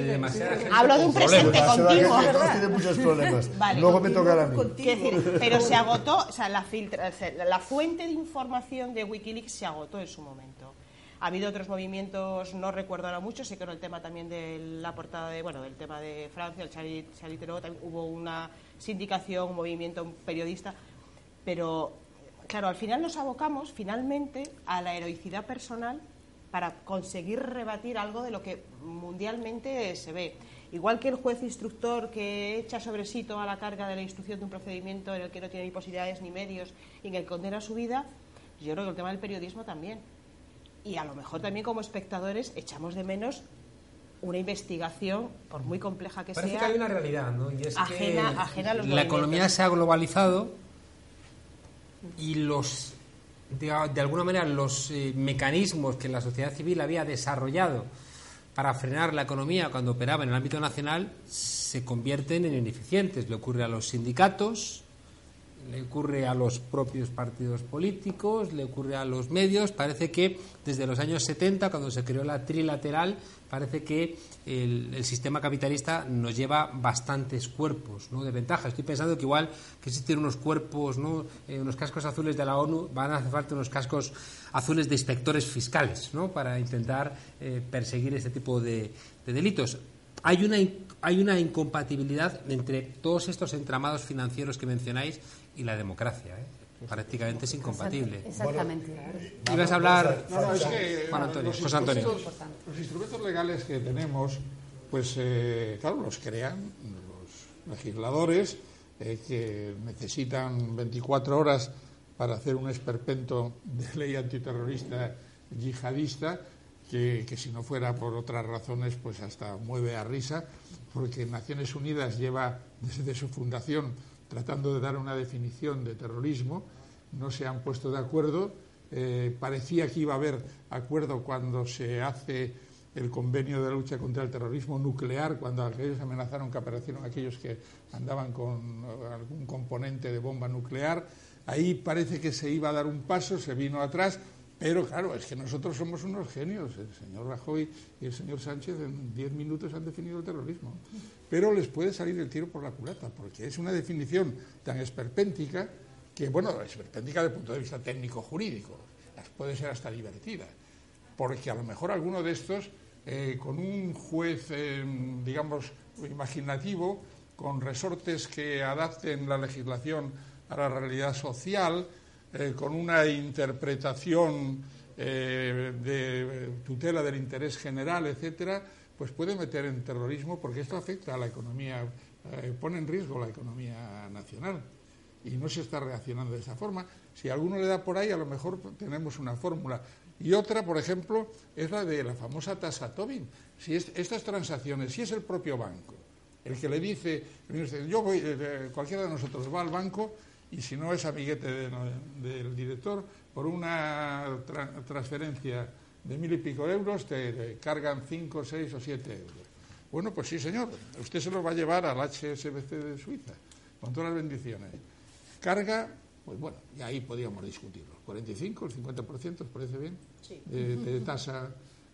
Hablo de un presente Demasiada continuo. gente, todos tienen muchos problemas. *laughs* Vale. Luego me tocará a mí. Decir, pero se agotó, o sea, la, filtra- o sea, la fuente de información de Wikileaks se agotó en su momento. Ha habido otros movimientos, no recuerdo ahora mucho, sé que con el tema también de la portada de, bueno, del tema de Francia, el Charlie Hebdo, también hubo una sindicación, un movimiento periodista, pero claro, al final nos abocamos finalmente a la heroicidad personal para conseguir rebatir algo de lo que mundialmente se ve. Igual que el juez instructor que echa sobre sí toda la carga de la instrucción de un procedimiento en el que no tiene ni posibilidades ni medios y en el que condena su vida, yo creo que el tema del periodismo también. Y a lo mejor también como espectadores echamos de menos una investigación, por muy compleja que Parece sea. que hay una realidad, ¿no? Y es Ajena- que ajena a los la economía se ha globalizado y los de, de alguna manera los eh, mecanismos que la sociedad civil había desarrollado para frenar la economía cuando operaba en el ámbito nacional se convierten en ineficientes. Le ocurre a los sindicatos, le ocurre a los propios partidos políticos, le ocurre a los medios. Parece que desde los años 70, cuando se creó la trilateral, parece que el, sistema capitalista nos lleva bastantes cuerpos ¿no? de ventaja. Estoy pensando que igual que existen unos cuerpos, ¿no? Eh, unos cascos azules de la ONU, van a hacer falta unos cascos azules de inspectores fiscales ¿no? para intentar eh, perseguir este tipo de, de delitos. Hay una, hay una incompatibilidad entre todos estos entramados financieros que mencionáis y la democracia. ¿eh? Prácticamente es incompatible. Exactamente. Ibas a hablar, No, no, es que Juan Antonio, los, José Antonio. instrumentos, los instrumentos legales que tenemos, pues eh, claro, los crean los legisladores eh, que necesitan 24 horas para hacer un esperpento de ley antiterrorista yihadista que, que si no fuera por otras razones, pues hasta mueve a risa, porque Naciones Unidas lleva desde su fundación tratando de dar una definición de terrorismo, no se han puesto de acuerdo. Eh, parecía que iba a haber acuerdo cuando se hace el convenio de lucha contra el terrorismo nuclear, cuando aquellos amenazaron que aparecieron aquellos que andaban con eh, algún componente de bomba nuclear. Ahí parece que se iba a dar un paso, se vino atrás, pero claro, es que nosotros somos unos genios. El señor Rajoy y el señor Sánchez en 10 minutos han definido el terrorismo. Pero les puede salir el tiro por la culata, porque es una definición tan esperpéntica que, bueno, esperpéntica desde el punto de vista técnico-jurídico, puede ser hasta divertida. Porque a lo mejor alguno de estos, eh, con un juez, eh, digamos, imaginativo, con resortes que adapten la legislación a la realidad social, eh, con una interpretación eh, de tutela del interés general, etcétera, pues puede meter en terrorismo porque esto afecta a la economía, eh, pone en riesgo la economía nacional y no se está reaccionando de esa forma. Si alguno le da por ahí, a lo mejor tenemos una fórmula. Y otra, por ejemplo, es la de la famosa tasa Tobin. Si es- estas transacciones, si es el propio banco el que le dice, yo voy, cualquiera de nosotros va al banco y si no es amiguete de- del director, por una tra- transferencia de mil y pico euros te, te cargan cinco, seis o siete euros. Bueno, pues sí, señor, usted se los va a llevar al HSBC de Suiza, con todas las bendiciones. Carga, pues bueno, y ahí podríamos discutirlo. 45, el 50%, ¿os parece bien? De, de tasa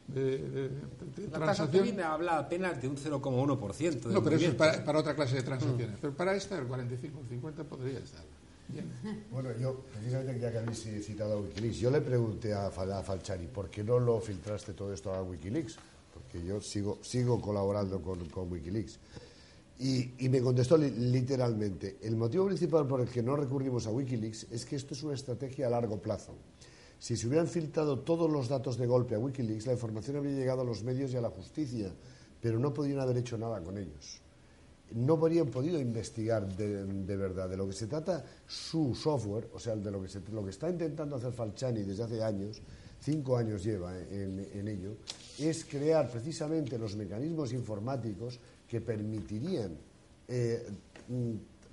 de, de- de- La tasa transacción. Tobin habla apenas de un 0,1%. de No, pero eso es para, para otra clase de transacciones. Pero para esta, el 45 el 50 podría estar. Bueno, yo, precisamente ya que habéis citado a Wikileaks, yo le pregunté a, Falchari, ¿por qué no lo filtraste todo esto a Wikileaks? Porque yo sigo, sigo colaborando con, Wikileaks. Y, me contestó literalmente, el motivo principal por el que no recurrimos a Wikileaks es que esto es una estrategia a largo plazo. Si se hubieran filtrado todos los datos de golpe a Wikileaks, la información habría llegado a los medios y a la justicia, pero no podían haber hecho nada con ellos no habrían podido investigar de, verdad. De lo que se trata su software, o sea, de lo que, se, lo que está intentando hacer Falciani desde hace años, cinco años lleva en, ello, es crear precisamente los mecanismos informáticos que permitirían eh,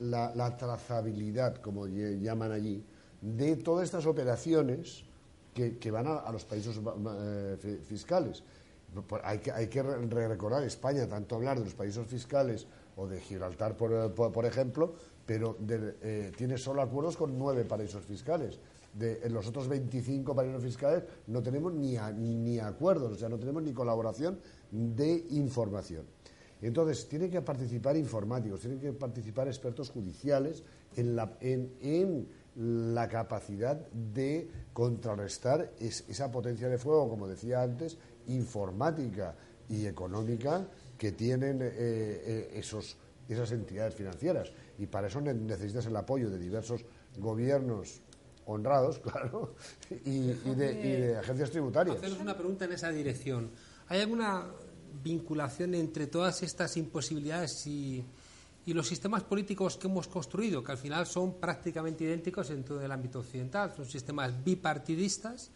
la, trazabilidad, como llaman allí, de todas estas operaciones que, van a, los países eh, fiscales. Hay que, hay que recordar España, tanto hablar de los países fiscales o de Gibraltar, por, por, ejemplo, pero eh, tiene solo acuerdos con nueve paraísos fiscales. De, en los otros 25 paraísos fiscales no tenemos ni, ni acuerdos, o sea, no tenemos ni colaboración de información. Entonces, tienen que participar informáticos, tienen que participar expertos judiciales en la, en, la capacidad de contrarrestar esa potencia de fuego, como decía antes, informática y económica que tienen eh, eh, esos, esas entidades financieras. Y para eso necesitas el apoyo de diversos gobiernos honrados, *laughs* claro, y, de, agencias tributarias. Haceros una pregunta en esa dirección. ¿Hay alguna vinculación entre todas estas imposibilidades y, y, los sistemas políticos que hemos construido, que al final son prácticamente idénticos en todo el ámbito occidental? Son sistemas bipartidistas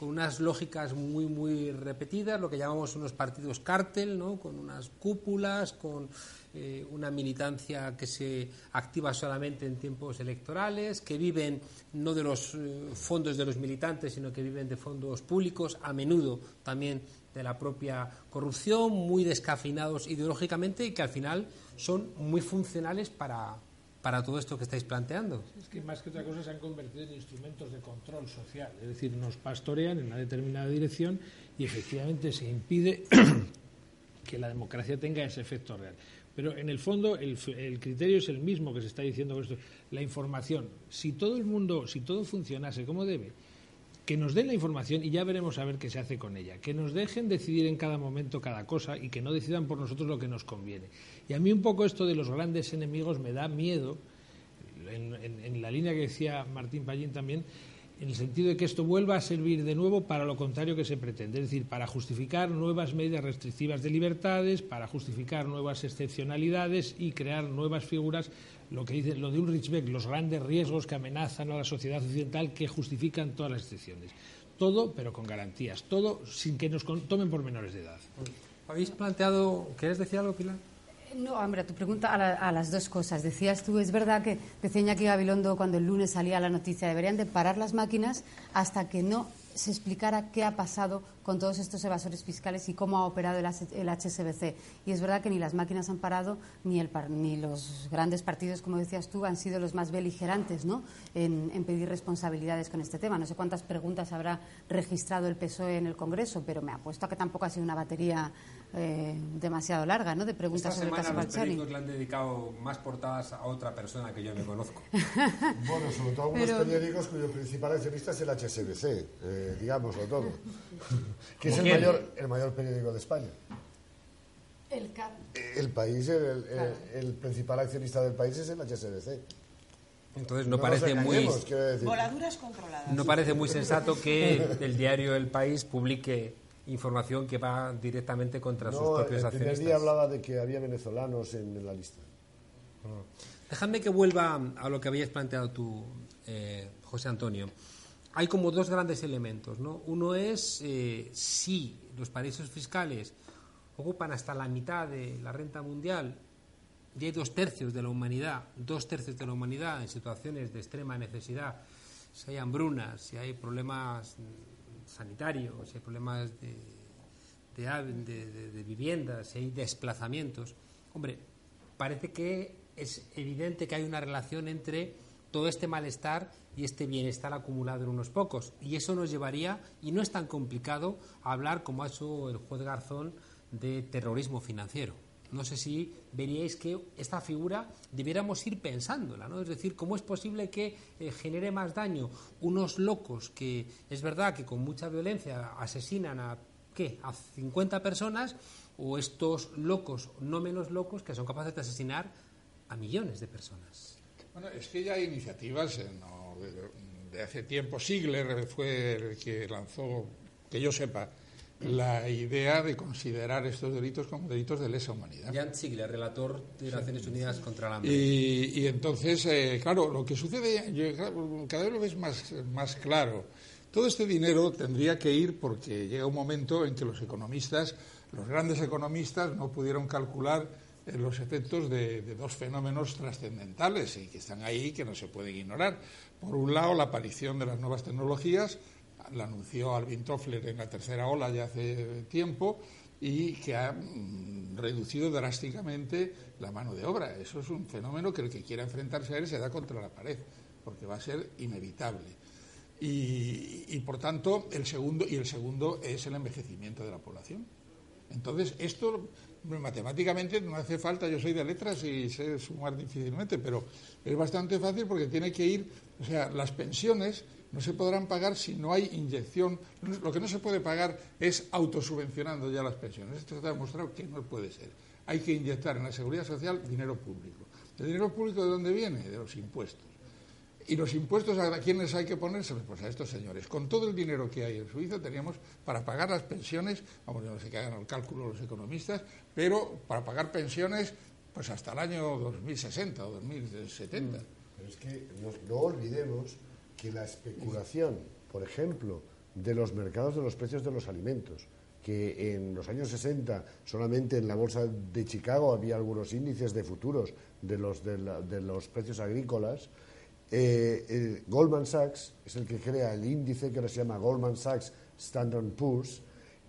con unas lógicas muy, muy repetidas, lo que llamamos unos partidos cártel, ¿no? con unas cúpulas, con eh, una militancia que se activa solamente en tiempos electorales, que viven no de los eh, fondos de los militantes, sino que viven de fondos públicos, a menudo también de la propia corrupción, muy descafinados ideológicamente y que al final son muy funcionales para, para todo esto que estáis planteando. Es que más que otra cosa se han convertido en instrumentos de control social, es decir, nos pastorean en una determinada dirección y efectivamente se impide *clears throat* que la democracia tenga ese efecto real. Pero en el fondo el, criterio es el mismo que se está diciendo con esto, la información. Si todo el mundo, si todo funcionase como debe, que nos den la información y ya veremos a ver qué se hace con ella. Que nos dejen decidir en cada momento cada cosa y que no decidan por nosotros lo que nos conviene. Y a mí un poco esto de los grandes enemigos me da miedo, en, la línea que decía Martín Pallín también, en el sentido de que esto vuelva a servir de nuevo para lo contrario que se pretende, es decir, para justificar nuevas medidas restrictivas de libertades, para justificar nuevas excepcionalidades y crear nuevas figuras, lo que dice lo de Ulrich Beck, los grandes riesgos que amenazan a la sociedad occidental que justifican todas las excepciones. Todo, pero con garantías, todo sin que nos tomen por menores de edad. ¿Habéis planteado, ¿quieres decir algo, Pilar? No, hombre, tu pregunta a, las dos cosas. Decías tú, es verdad que decía Iñaki Gabilondo cuando el lunes salía la noticia, deberían de parar las máquinas hasta que no se explicara qué ha pasado con todos estos evasores fiscales y cómo ha operado el, HSBC. Y es verdad que ni las máquinas han parado, ni, el, ni los grandes partidos, como decías tú, han sido los más beligerantes ¿no? en, pedir responsabilidades con este tema. No sé cuántas preguntas habrá registrado el PSOE en el Congreso, pero me apuesto a que tampoco ha sido una batería eh, demasiado larga ¿no? de preguntas sobre el caso los periódicos le han dedicado más portadas a otra persona que yo me conozco. *laughs* bueno, sobre todo algunos periódicos cuyo principal accionista es el HSBC, eh, digámoslo todo *laughs* que es el mayor, el mayor periódico de España. El, el país, el, principal accionista del país es el HSBC. Entonces no, parece muy controladas. No parece muy sensato que el diario El País publique información que va directamente contra sus propios accionistas. El primer día hablaba de que había venezolanos en, la lista. Dejadme que vuelva a lo que habías planteado tú, eh, José Antonio hay como dos grandes elementos. ¿no? Uno es eh, si los paraísos fiscales ocupan hasta la mitad de la renta mundial y hay dos tercios de la humanidad, dos tercios de la humanidad en situaciones de extrema necesidad, si hay hambrunas, si hay problemas sanitarios, si hay problemas de, de, de viviendas, si hay desplazamientos, hombre, parece que es evidente que hay una relación entre todo este malestar y este bienestar acumulado en unos pocos. Y eso nos llevaría, y no es tan complicado, a hablar, como ha hecho el juez Garzón, de terrorismo financiero. No sé si veríais que esta figura debiéramos ir pensándola, ¿no? Es decir, ¿cómo es posible que eh, genere más daño unos locos que es verdad que con mucha violencia asesinan a ¿qué? a 50 personas o estos locos no menos locos que son capaces de asesinar a millones de personas? Bueno, es que ya hay iniciativas eh, de, hace tiempo. Sigler fue el que lanzó, que yo sepa, la idea de considerar estos delitos como delitos de lesa humanidad. Jan Ziegler, relator de Naciones Unidas contra la hambre. Y, entonces, eh, claro, lo que sucede, cada vez lo ves más, más claro. Todo este dinero tendría que ir porque llega un momento en que los economistas, los grandes economistas, no pudieron calcular eh, los efectos de, de, dos fenómenos trascendentales y que están ahí que no se pueden ignorar. Por un lado, la aparición de las nuevas tecnologías la anunció Alvin Toffler en la tercera ola ya hace tiempo y que ha mm, reducido drásticamente la mano de obra. Eso es un fenómeno que el que quiera enfrentarse a él se da contra la pared, porque va a ser inevitable. Y, por tanto, el segundo, y el segundo es el envejecimiento de la población. Entonces, esto matemáticamente no hace falta, yo soy de letras y sé sumar difícilmente, pero es bastante fácil porque tiene que ir, o sea, las pensiones no se podrán pagar si no hay inyección. Lo que no se puede pagar es autosubvencionando ya las pensiones. Esto está demostrado que no puede ser. Hay que inyectar en la seguridad social dinero público. ¿El dinero público de dónde viene? De los impuestos. ¿Y los impuestos a quiénes hay que ponérselos? Pues a estos señores. Con todo el dinero que hay en Suiza teníamos para pagar las pensiones, vamos, no sé que hagan el cálculo los economistas, pero para pagar pensiones pues hasta el año 2060 o 2070. Pero es que no olvidemos que la especulación, por ejemplo, de los mercados de los precios de los alimentos, que en los años 60 solamente en la bolsa de Chicago había algunos índices de futuros de los, de, los precios agrícolas, eh, Goldman Sachs es el que crea el índice que ahora se llama Goldman Sachs Standard Poor's,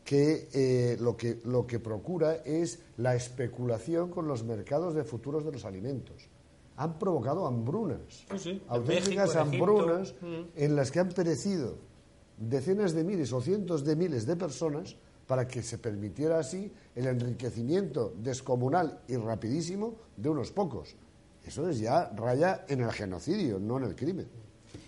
que, eh, lo que lo que procura es la especulación con los mercados de futuros de los alimentos han provocado hambrunas, auténticas hambrunas mm. en las que han perecido decenas de miles o cientos de miles de personas para que se permitiera así el enriquecimiento descomunal y rapidísimo de unos pocos. Eso es ya raya en el genocidio, no en el crimen.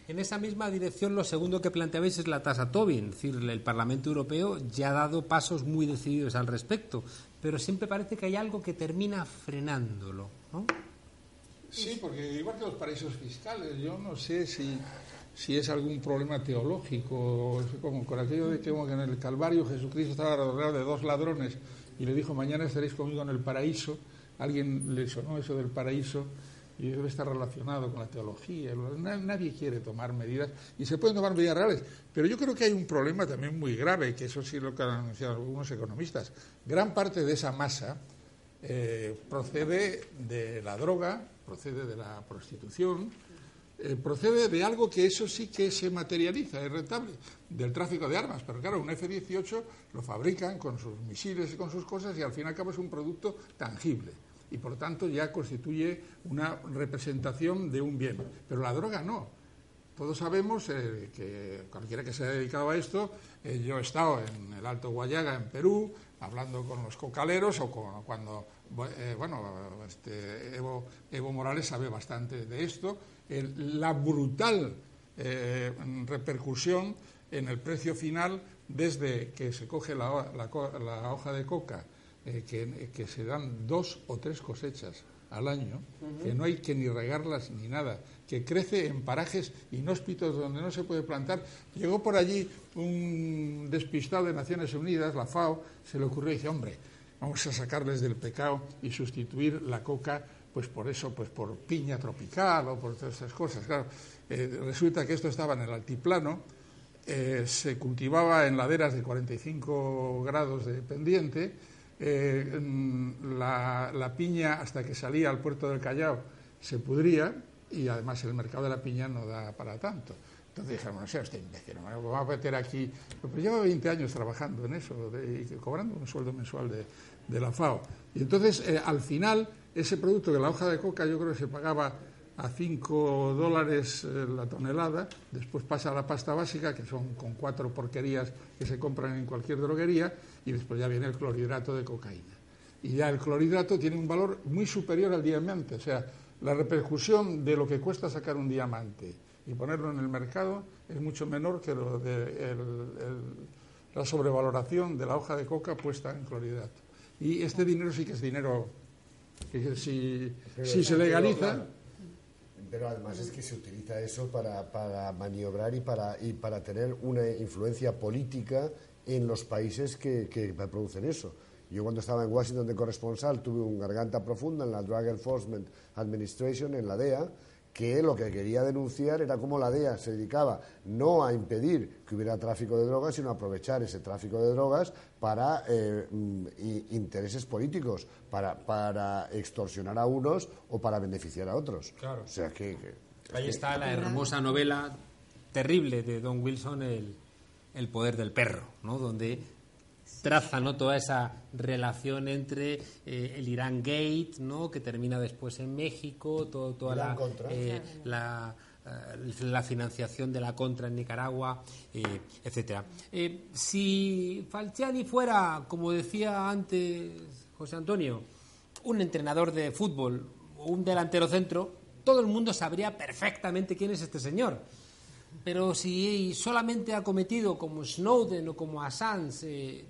En esa misma dirección, lo segundo que planteabais es la tasa Tobin. Es decir, el Parlamento Europeo ya ha dado pasos muy decididos al respecto, pero siempre parece que hay algo que termina frenándolo. ¿no? Sí, porque igual que los paraísos fiscales, yo no sé si, si es algún problema teológico, como con aquello de que, en el Calvario Jesucristo estaba rodeado de dos ladrones y le dijo, mañana estaréis conmigo en el paraíso. Alguien le sonó eso del paraíso y debe estar relacionado con la teología. Nadie quiere tomar medidas y se pueden tomar medidas reales. Pero yo creo que hay un problema también muy grave, que eso sí lo que han anunciado algunos economistas. Gran parte de esa masa eh, procede de la droga, procede de la prostitución, eh, procede de algo que eso sí que se materializa, es rentable, del tráfico de armas. Pero claro, un F-18 lo fabrican con sus misiles y con sus cosas y al fin y al cabo es un producto tangible y por tanto ya constituye una representación de un bien. Pero la droga no. Todos sabemos eh, que cualquiera que se haya dedicado a esto, eh, yo he estado en el Alto Guayaga, en Perú, hablando con los cocaleros o cuando, eh, bueno, este, Evo, Morales sabe bastante de esto, la brutal eh, repercusión en el precio final desde que se coge la, hoja de coca, eh, que, se dan dos o tres cosechas al año, que no hay que ni regarlas ni nada, que crece en parajes inhóspitos donde no se puede plantar. Llegó por allí un despistado de Naciones Unidas, la FAO, se le ocurrió y dice, hombre, vamos a sacarles del pecado y sustituir la coca pues por eso, pues por piña tropical o por todas esas cosas. Claro, eh, resulta que esto estaba en el altiplano, eh, se cultivaba en laderas de 45 grados de pendiente, eh, la, la, piña hasta que salía al puerto del Callao se pudría y además el mercado de la piña no da para tanto. Entonces dijeron, no sea usted imbécil, vamos a meter aquí. Pero lleva 20 años trabajando en eso y cobrando un sueldo mensual de, de la FAO. Y entonces, eh, al final, ese producto de la hoja de coca yo creo que se pagaba a 5 dólares eh, la tonelada, después pasa a la pasta básica, que son con cuatro porquerías que se compran en cualquier droguería, y después ya viene el clorhidrato de cocaína. y ya el clorhidrato tiene un valor muy superior al diamante. O sea, la repercusión de lo que cuesta sacar un diamante y ponerlo en el mercado es mucho menor que lo de la sobrevaloración de la hoja de coca puesta en clorhidrato. Y este dinero sí que es dinero que si, si se legaliza... Pero además es que se utiliza eso para, para maniobrar y para, y para tener una influencia política en los países que, que producen eso. Yo cuando estaba en Washington de corresponsal tuve un garganta profunda en la Drug Enforcement Administration, en la DEA, que lo que quería denunciar era cómo la DEA se dedicaba no a impedir que hubiera tráfico de drogas, sino a aprovechar ese tráfico de drogas para eh, mm, intereses políticos, para, para, extorsionar a unos o para beneficiar a otros. Claro. O sea que, Ahí está la hermosa novela terrible de Don Wilson, el, el poder del perro, ¿no? donde traza ¿no? toda esa relación entre eh, el Irán Gate, ¿no? que termina después en México, todo, toda la, eh, la, eh, la, financiación de la contra en Nicaragua, etcétera. si Falciani fuera, como decía antes José Antonio, un entrenador de fútbol o un delantero centro, todo el mundo sabría perfectamente quién es este señor. Pero si solamente ha cometido como Snowden o como Assange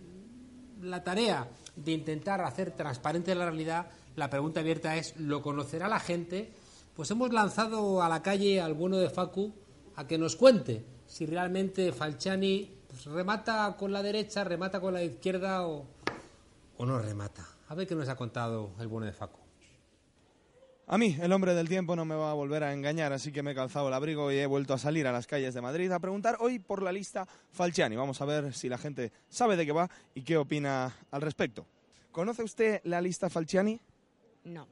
la tarea de intentar hacer transparente la realidad, la pregunta abierta es, ¿lo conocerá la gente? Pues hemos lanzado a la calle al bueno de Facu a que nos cuente si realmente Falciani pues, remata con la derecha, remata con la izquierda o, o no remata. A ver qué nos ha contado el bueno de Facu. A mí, el hombre del tiempo no me va a volver a engañar, así que me he calzado el abrigo y he vuelto a salir a las calles de Madrid a preguntar hoy por la lista Falciani. Vamos a ver si la gente sabe de qué va y qué opina al respecto. ¿Conoce usted la lista Falciani? No.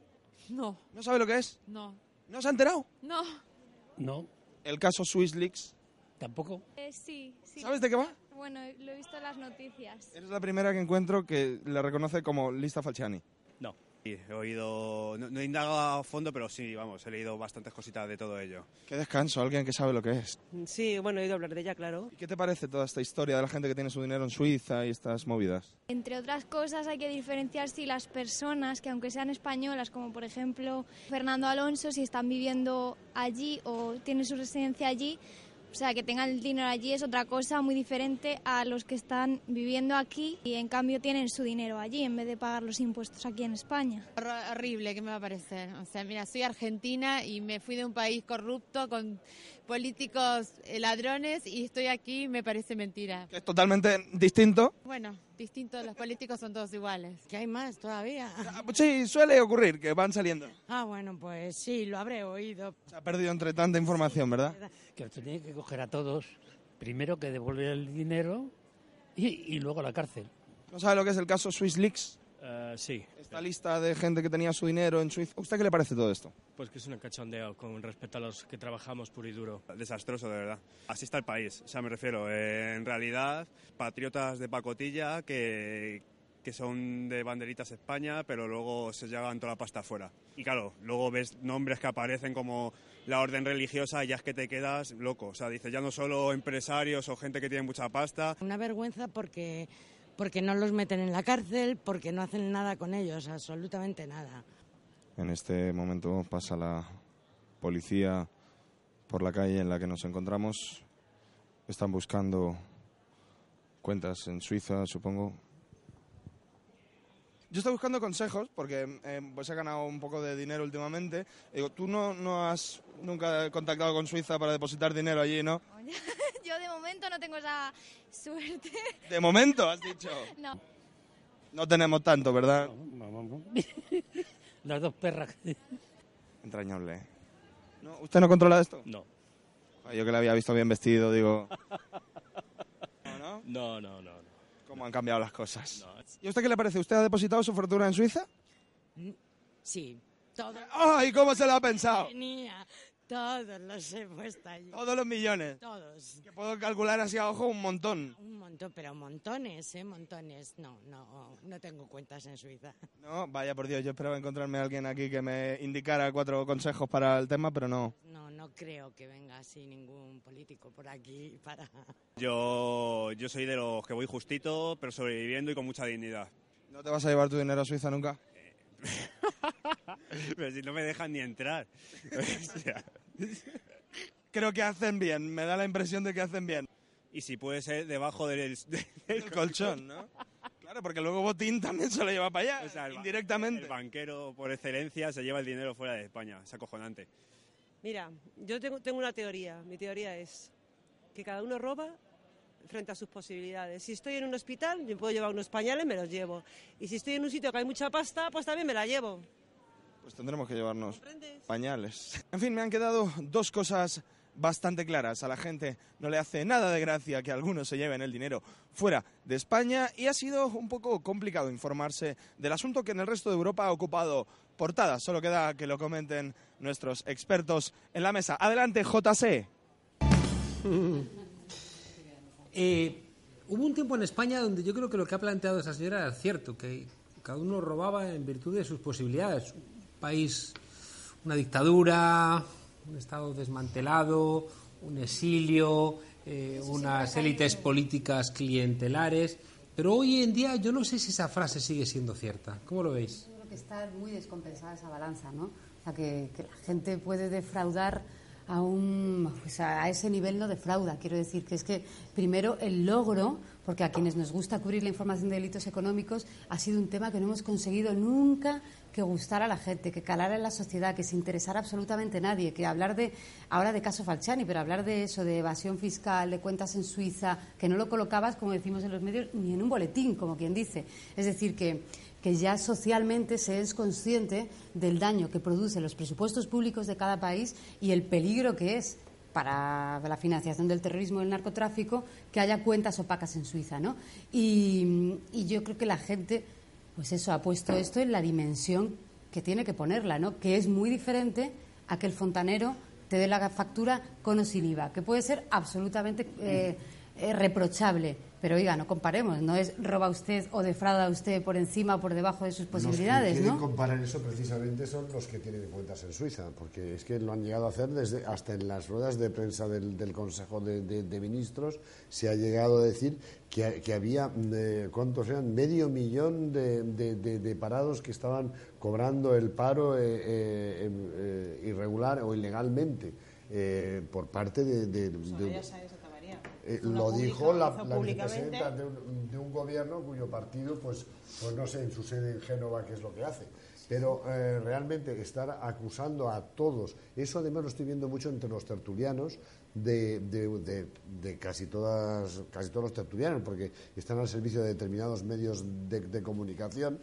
No. ¿No sabe lo que es? No. ¿No se ha enterado? No. No. ¿El caso Swiss Leaks? Tampoco. Eh, sí, sí. ¿Sabes de qué va? Bueno, lo he visto en las noticias. Eres la primera que encuentro que le reconoce como lista Falciani. No. Sí, he oído, no, he indagado a fondo, pero sí, vamos, he leído bastantes cositas de todo ello. Qué descanso, alguien que sabe lo que es. Sí, bueno, he oído hablar de ella, claro. ¿Y qué te parece toda esta historia de la gente que tiene su dinero en Suiza y estas movidas? Entre otras cosas hay que diferenciar si las personas, que aunque sean españolas, como por ejemplo Fernando Alonso, si están viviendo allí o tienen su residencia allí, o sea, que tengan el dinero allí es otra cosa muy diferente a los que están viviendo aquí y en cambio tienen su dinero allí en vez de pagar los impuestos aquí en España. Horrible, ¿qué me va a parecer? O sea, mira, soy argentina y me fui de un país corrupto con políticos eh, ladrones y estoy aquí me parece mentira. Es totalmente distinto. Bueno, distinto, los políticos son todos iguales. ¿Qué hay más todavía? Ah, pues sí, suele ocurrir que van saliendo. Ah, bueno, pues sí, lo habré oído. Se ha perdido entre tanta información, ¿verdad? Que se tiene que coger a todos, primero que devolver el dinero y, y luego a la cárcel. ¿No sabe lo que es el caso Swiss Leaks? Uh, sí. Esta lista de gente que tenía su dinero en Suiza. ¿A usted qué le parece todo esto? Pues que es un cachondeo con respecto a los que trabajamos puro y duro. Desastroso, de verdad. Así está el país. O sea, me refiero, eh, en realidad, patriotas de pacotilla que, que son de banderitas España, pero luego se llevan toda la pasta afuera. Y claro, luego ves nombres que aparecen como la orden religiosa y ya es que te quedas loco. O sea, dices, ya no solo empresarios o gente que tiene mucha pasta. Una vergüenza porque porque no los meten en la cárcel, porque no hacen nada con ellos, absolutamente nada. En este momento pasa la policía por la calle en la que nos encontramos. Están buscando cuentas en Suiza, supongo. Yo estoy buscando consejos porque eh, pues he ganado un poco de dinero últimamente. Digo, tú no, no has nunca contactado con Suiza para depositar dinero allí, ¿no? *laughs* Yo de momento no tengo esa suerte. *laughs* ¿De momento has dicho? No. No tenemos tanto, ¿verdad? *laughs* Las dos perras. Entrañable. ¿No? ¿Usted no controla esto? No. Yo que le había visto bien vestido, digo... ¿No, no? No, no, no. ¿Cómo han cambiado las cosas? ¿Y a usted qué le parece? ¿Usted ha depositado su fortuna en Suiza? Sí. Todo. ¡Ay, cómo se lo ha pensado! Tenía. Todos los he puesto allí. ¿Todos los millones? Todos. Que puedo calcular así a ojo un montón. Un montón, pero montones, ¿eh? Montones. No, no, no tengo cuentas en Suiza. No, vaya por Dios, yo esperaba encontrarme a alguien aquí que me indicara cuatro consejos para el tema, pero no. No, no creo que venga así ningún político por aquí para... Yo, yo soy de los que voy justito, pero sobreviviendo y con mucha dignidad. ¿No te vas a llevar tu dinero a Suiza nunca? *laughs* Pero si no me dejan ni entrar. *laughs* Creo que hacen bien, me da la impresión de que hacen bien. y si puede ser debajo del, del *laughs* El colchón, ¿no? Claro, porque luego Botín también se lo lleva para allá, O sea, el ba- indirectamente. El banquero por excelencia se lleva el dinero fuera de España. Es acojonante. Mira, yo tengo, tengo una teoría. Mi teoría es que cada uno roba frente a sus posibilidades. Si estoy en un hospital, yo puedo llevar unos pañales, me los llevo. Y si estoy en un sitio que hay mucha pasta, pues también me la llevo. Pues tendremos que llevarnos pañales. En fin, me han quedado dos cosas bastante claras. A la gente no le hace nada de gracia que algunos se lleven el dinero fuera de España y ha sido un poco complicado informarse del asunto que en el resto de Europa ha ocupado portada. Solo queda que lo comenten nuestros expertos en la mesa. Adelante, JC. *laughs* Eh, hubo un tiempo en España donde yo creo que lo que ha planteado esa señora era cierto, que cada uno robaba en virtud de sus posibilidades. Un país, una dictadura, un Estado desmantelado, un exilio, eh, unas élites políticas clientelares. Pero hoy en día yo no sé si esa frase sigue siendo cierta. ¿Cómo lo veis? Yo creo que está muy descompensada esa balanza, ¿no? O sea, que, que la gente puede defraudar a, un, pues a ese nivel no defrauda. Quiero decir que es que primero el logro, porque a quienes nos gusta cubrir la información de delitos económicos, ha sido un tema que no hemos conseguido nunca que gustara a la gente, que calara en la sociedad, que se interesara absolutamente nadie, que hablar de, ahora de caso Falciani, pero hablar de eso, de evasión fiscal, de cuentas en Suiza, que no lo colocabas, como decimos en los medios, ni en un boletín, como quien dice. Es decir, que que ya socialmente se es consciente del daño que producen los presupuestos públicos de cada país y el peligro que es para la financiación del terrorismo y el narcotráfico que haya cuentas opacas en Suiza, ¿no? Y, yo creo que la gente, pues eso, ha puesto esto en la dimensión que tiene que ponerla, ¿no? Que es muy diferente a que el fontanero te dé la factura con o sin IVA, que puede ser absolutamente eh, eh, reprochable. Pero oiga, no comparemos, no es roba usted o defrauda usted por encima o por debajo de sus Los posibilidades, que quieren ¿no? comparar eso precisamente son los que tienen cuentas en Suiza, porque es que lo han llegado a hacer desde hasta en las ruedas de prensa del, del Consejo de, de- de Ministros se ha llegado a decir que, que había, eh, ¿cuántos eran? Medio millón de, de- de- de parados que estaban cobrando el paro eh, eh, eh, irregular o ilegalmente eh, por parte de... eh, lo dijo la, la vicepresidenta de un, de un gobierno cuyo partido, pues, pues no sé, en su sede en Génova qué es lo que hace. Pero eh, realmente estar acusando a todos, eso además lo estoy viendo mucho entre los tertulianos de, de- de- casi, todas, casi todos los tertulianos, porque están al servicio de determinados medios de comunicación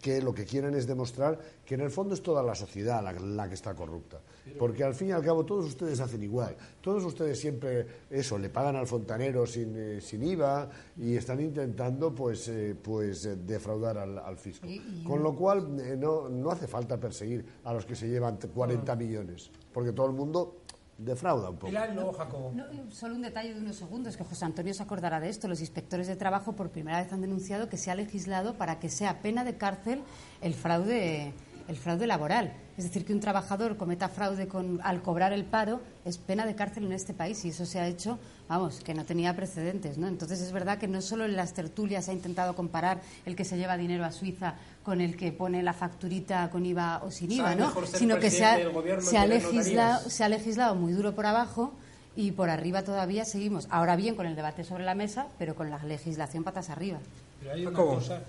que lo que quieren es demostrar que en el fondo es toda la sociedad la, la que está corrupta. Porque al fin y al cabo todos ustedes hacen igual. Todos ustedes siempre, eso, le pagan al fontanero sin, eh, sin IVA y están intentando pues, eh, pues eh, defraudar al, al fisco. Con lo cual no, no hace falta perseguir a los que se llevan 40 millones, porque todo el mundo defrauda un poco. Pilar luego Jacobo. No, solo un detalle de unos segundos, que José Antonio se acordará de esto. Los inspectores de trabajo por primera vez han denunciado que se ha legislado para que sea pena de cárcel el fraude, el fraude laboral. Es decir, que un trabajador cometa fraude con, al cobrar el paro es pena de cárcel en este país y eso se ha hecho, vamos, que no tenía precedentes. ¿no? Entonces es verdad que no solo en las tertulias se ha intentado comparar el que se lleva dinero a Suiza con el que pone la facturita con IVA o sin IVA, ¿no? sino que se ha, se ha legislado, notarías. se ha legislado muy duro por abajo y por arriba todavía seguimos. Ahora bien, con el debate sobre la mesa, pero con la legislación patas arriba. Pero hay una Jacobo. cosa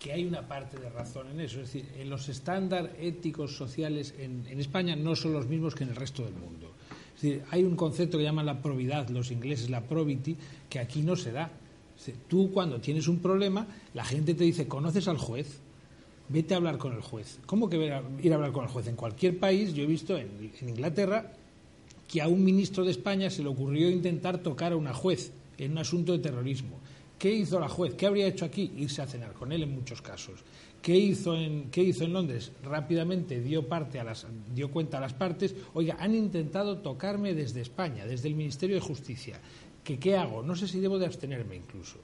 que hay una parte de razón en eso. Es decir, en los estándares éticos sociales en, España no son los mismos que en el resto del mundo. Es decir, hay un concepto que llaman la probidad, los ingleses la probity, que aquí no se da. Tú cuando tienes un problema, la gente te dice, ¿conoces al juez? Vete a hablar con el juez. ¿Cómo que ir a hablar con el juez? En cualquier país, yo he visto en, en Inglaterra que a un ministro de España se le ocurrió intentar tocar a una juez en un asunto de terrorismo. ¿Qué hizo la juez? ¿Qué habría hecho aquí? Irse a cenar con él en muchos casos. ¿Qué hizo en, qué hizo en Londres? Rápidamente dio, parte a las, dio cuenta a las partes, oiga, han intentado tocarme desde España, desde el Ministerio de Justicia. ¿Que, ¿Qué hago? No sé si debo de abstenerme incluso.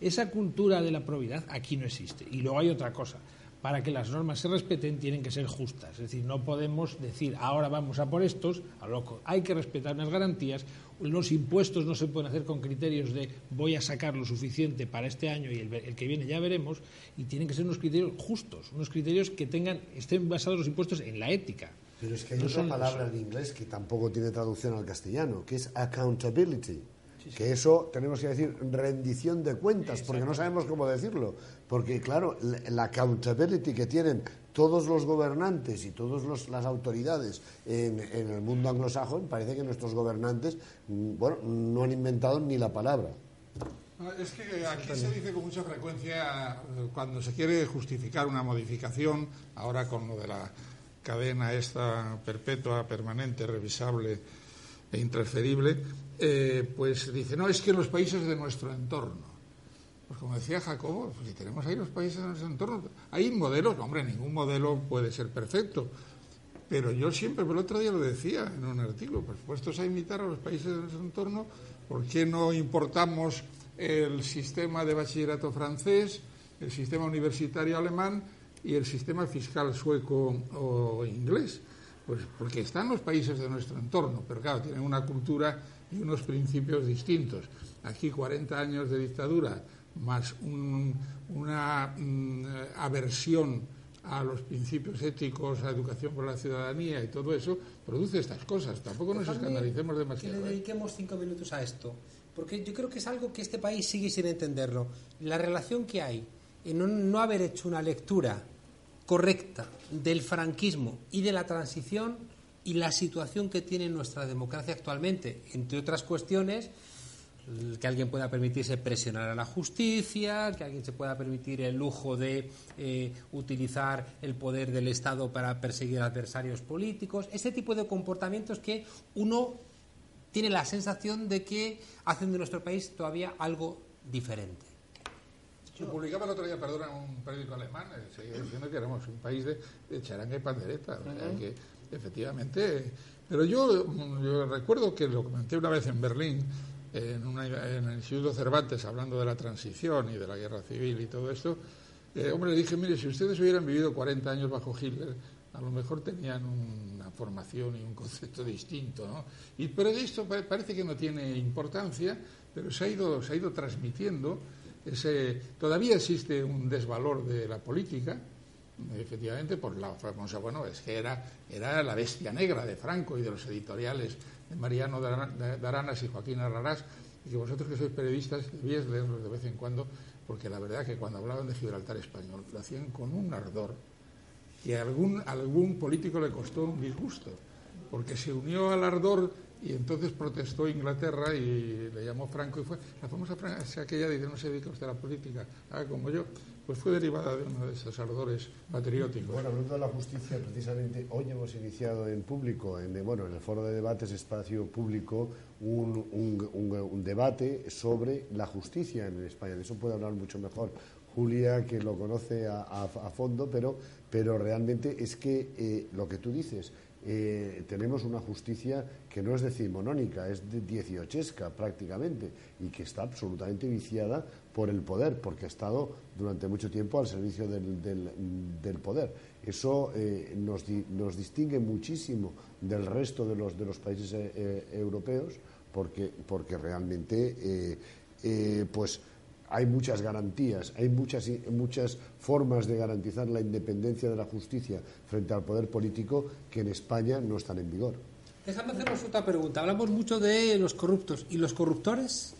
Esa cultura de la probidad aquí no existe. Y luego hay otra cosa. Para que las normas se respeten tienen que ser justas. Es decir, no podemos decir ahora vamos a por estos, a loco. Hay que respetar unas garantías. Los impuestos no se pueden hacer con criterios de voy a sacar lo suficiente para este año y el, el que viene ya veremos. Y tienen que ser unos criterios justos, unos criterios que tengan, estén basados los impuestos en la ética. Pero es que hay No otra son- palabra en inglés que tampoco tiene traducción al castellano, que es accountability. Que eso tenemos que decir rendición de cuentas, porque no sabemos cómo decirlo. Porque, claro, la, accountability que tienen todos los gobernantes y todas las autoridades en, en el mundo anglosajón, parece que nuestros gobernantes, mm, bueno, no han inventado ni la palabra. No, Es que aquí se dice con mucha frecuencia, eh, cuando se quiere justificar una modificación, ahora con lo de la cadena esta perpetua, permanente, revisable e intransferible, eh, pues dice, no, es que los países de nuestro entorno. Pues como decía Jacobo, pues si tenemos ahí los países de nuestro entorno, hay modelos, hombre, ningún modelo puede ser perfecto, pero yo siempre, el otro día lo decía en un artículo, pues puestos a imitar a los países de nuestro entorno, ¿por qué no importamos el sistema de bachillerato francés, el sistema universitario alemán y el sistema fiscal sueco o inglés? Pues porque están los países de nuestro entorno, pero claro, tienen una cultura y unos principios distintos. Aquí 40 años de dictadura más un- una mm, aversión a los principios éticos, a educación por la ciudadanía y todo eso, produce estas cosas. Tampoco nos escandalicemos Que demasiado. le ¿eh? dediquemos cinco minutos a esto, porque yo creo que es algo que este país sigue sin entenderlo. La relación que hay en no, no haber hecho una lectura correcta del franquismo y de la transición y la situación que tiene nuestra democracia actualmente, entre otras cuestiones, que alguien pueda permitirse presionar a la justicia, que alguien se pueda permitir el lujo de eh, utilizar el poder del Estado para perseguir adversarios políticos, ese tipo de comportamientos que uno tiene la sensación de que hacen de nuestro país todavía algo diferente. Se publicaba el otro día, perdona, en un periódico alemán, eh, seguía diciendo que éramos un país de, de charanga y pandereta. o sea que, efectivamente. Pero yo, recuerdo que lo comenté una vez en Berlín, en, una- en el Instituto Cervantes, hablando de la transición y de la guerra civil y todo esto. eh, hombre, le dije, mire, si ustedes hubieran vivido 40 años bajo Hitler, a lo mejor tenían una formación y un concepto distinto, ¿no? Y, pero esto pa- parece que no tiene importancia, pero se ha ido, se ha ido transmitiendo. Ese, todavía existe un desvalor de la política, efectivamente, por la famosa, bueno, es que era, era la bestia negra de Franco y de los editoriales de Mariano de Ara- de- de Aranas y Joaquín Arrarás, y que vosotros que sois periodistas debíais leerlos de vez en cuando, porque la verdad que cuando hablaban de Gibraltar español lo hacían con un ardor que a algún, algún político le costó un disgusto, porque se unió al ardor y entonces protestó Inglaterra y le llamó Franco y fue la famosa frase aquella dice no se dedica usted a la política, haga como yo, pues fue derivada de uno de esos ardores patrióticos. Bueno, hablando de la justicia, precisamente hoy hemos iniciado en público, en, bueno, en el foro de debates Espacio Público, un debate sobre la justicia en España. De eso puede hablar mucho mejor Julia, que lo conoce a, a- a fondo, pero, pero realmente es que eh, lo que tú dices, eh, tenemos una justicia que no es decimonónica, es de dieciochesca prácticamente y que está absolutamente viciada por el poder, porque ha estado durante mucho tiempo al servicio del, del- poder. Eso eh, nos, nos distingue muchísimo del resto de los, de los países eh, eh, europeos, porque, porque realmente pues hay muchas garantías, hay muchas, muchas formas de garantizar la independencia de la justicia frente al poder político que en España no están en vigor. Déjame hacernos otra pregunta. Hablamos mucho de los corruptos. ¿Y los corruptores?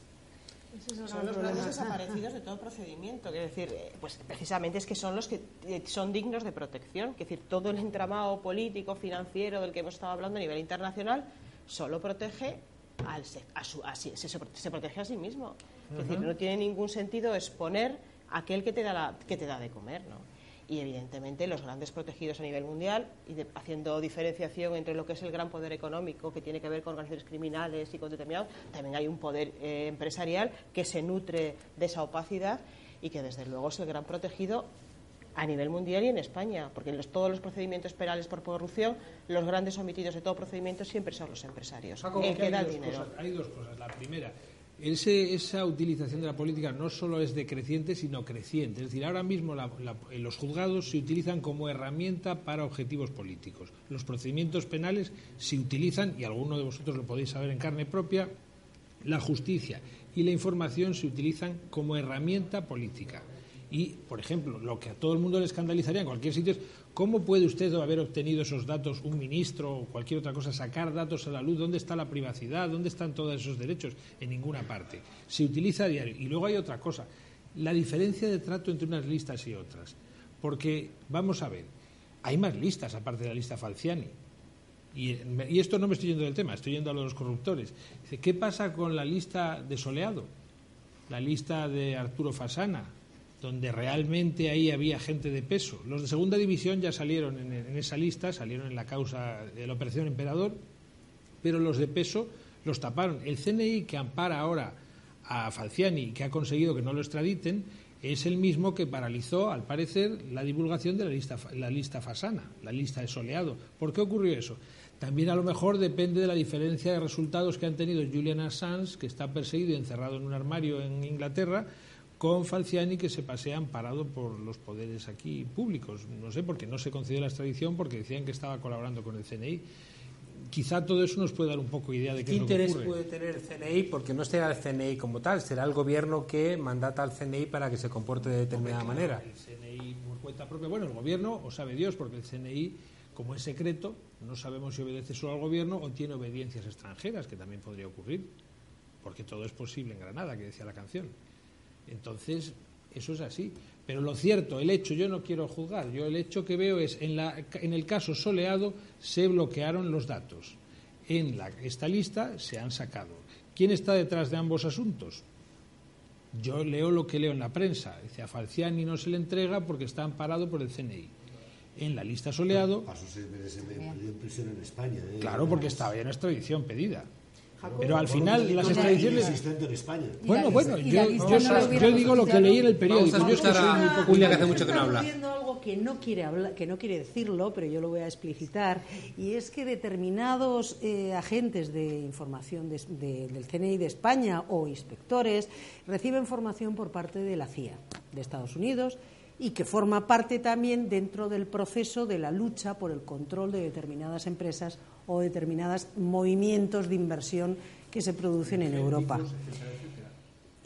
Son los grandes *laughs* desaparecidos de todo procedimiento. Es decir, eh, pues precisamente es que son los que eh, son dignos de protección. Es decir, todo el entramado político, financiero del que hemos estado hablando a nivel internacional solo protege al se, a su, a sí- se, se prote- se protege a sí mismo. Es decir, no tiene ningún sentido exponer a aquel que te da, la- que te da de comer, ¿no? Y evidentemente los grandes protegidos a nivel mundial, y de- haciendo diferenciación entre lo que es el gran poder económico que tiene que ver con organizaciones criminales y con determinados, también hay un poder eh, empresarial que se nutre de esa opacidad y que desde luego es el gran protegido a nivel mundial y en España, porque en los- todos los procedimientos penales por corrupción, los grandes omitidos de todo procedimiento siempre son los empresarios, Jacobo, el que da el dinero. cosas- hay dos cosas. La primera, esa utilización de la política no solo es decreciente, sino creciente. Es decir, ahora mismo los juzgados se utilizan como herramienta para objetivos políticos. Los procedimientos penales se utilizan, y alguno de vosotros lo podéis saber en carne propia, la justicia y la información se utilizan como herramienta política. Y, por ejemplo, lo que a todo el mundo le escandalizaría en cualquier sitio es cómo puede usted haber obtenido esos datos, un ministro o cualquier otra cosa, sacar datos a la luz, dónde está la privacidad, dónde están todos esos derechos, en ninguna parte. Se utiliza a diario. Y luego hay otra cosa, la diferencia de trato entre unas listas y otras. Porque, vamos a ver, hay más listas aparte de la lista Falciani. Y, y esto no me estoy yendo del tema, estoy yendo a los corruptores. ¿qué pasa con la lista de Soleado? La lista de Arturo Fasana, donde realmente ahí había gente de peso. Los de segunda división ya salieron en, esa lista, salieron en la causa de la Operación Emperador, pero los de peso los taparon. El CNI que ampara ahora a Falciani, que ha conseguido que no lo extraditen, es el mismo que paralizó, al parecer, la divulgación de la lista, la lista Fasana, la lista de Soleado. ¿Por qué ocurrió eso? También a lo mejor depende de la diferencia de resultados que han tenido Julian Assange, que está perseguido y encerrado en un armario en Inglaterra, con Falciani que se pasean parado por los poderes aquí públicos. No sé, porque no se concedió la extradición porque decían que estaba colaborando con el CNI. Quizá todo eso nos puede dar un poco idea de qué, ¿Qué es lo que interés puede tener el CNI? Porque no será el CNI como tal, será el gobierno que mandata al CNI para que se comporte de determinada Hombre, manera. El CNI por cuenta propia, bueno, el gobierno, o sabe Dios, porque el CNI, como es secreto, no sabemos si obedece solo al gobierno o tiene obediencias extranjeras, que también podría ocurrir, porque todo es posible en Granada, que decía la canción. Entonces, eso es así. Pero lo cierto, el hecho, yo no quiero juzgar, yo el hecho que veo es, en, la, en el caso soleado se bloquearon los datos. En la, esta lista se han sacado. ¿Quién está detrás de ambos asuntos? Yo leo lo que leo en la prensa. Dice, a Falciani no se le entrega porque está amparado por el CNI. En la lista soleado... Pasó seis meses en, prisión en España. ¿eh? Claro, porque estaba ya en extradición pedida. Pero al final las extradiciones... en España. Bueno, bueno, yo, digo lo que leí en el periódico. Yo es que soy muy Julia, que hace mucho que no habla. Algo que no quiere hablar, que no quiere decirlo, pero yo lo voy a explicitar, y es que determinados eh, agentes de información de- de- del CNI de España o inspectores reciben formación por parte de la CIA de Estados Unidos y que forma parte también dentro del proceso de la lucha por el control de determinadas empresas o determinados movimientos de inversión que se producen en Europa.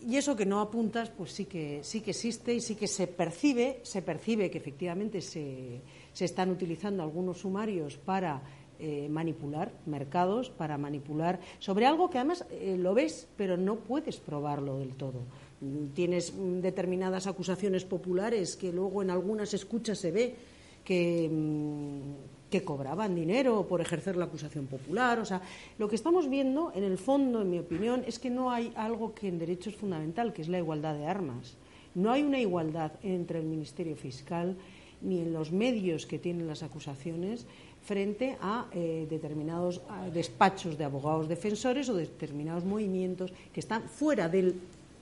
Y eso que no apuntas, pues sí que sí que existe y sí que se percibe, se percibe que efectivamente se, se están utilizando algunos sumarios para eh, manipular mercados, para manipular sobre algo que además eh, lo ves, pero no puedes probarlo del todo. Tienes determinadas acusaciones populares que luego en algunas escuchas se ve que, mm, que cobraban dinero por ejercer la acusación popular. O sea, lo que estamos viendo, en el fondo, en mi opinión, es que no hay algo que en derecho es fundamental, que es la igualdad de armas. No hay una igualdad entre el Ministerio Fiscal ni en los medios que tienen las acusaciones frente a eh, determinados despachos de abogados defensores o determinados movimientos que están fuera del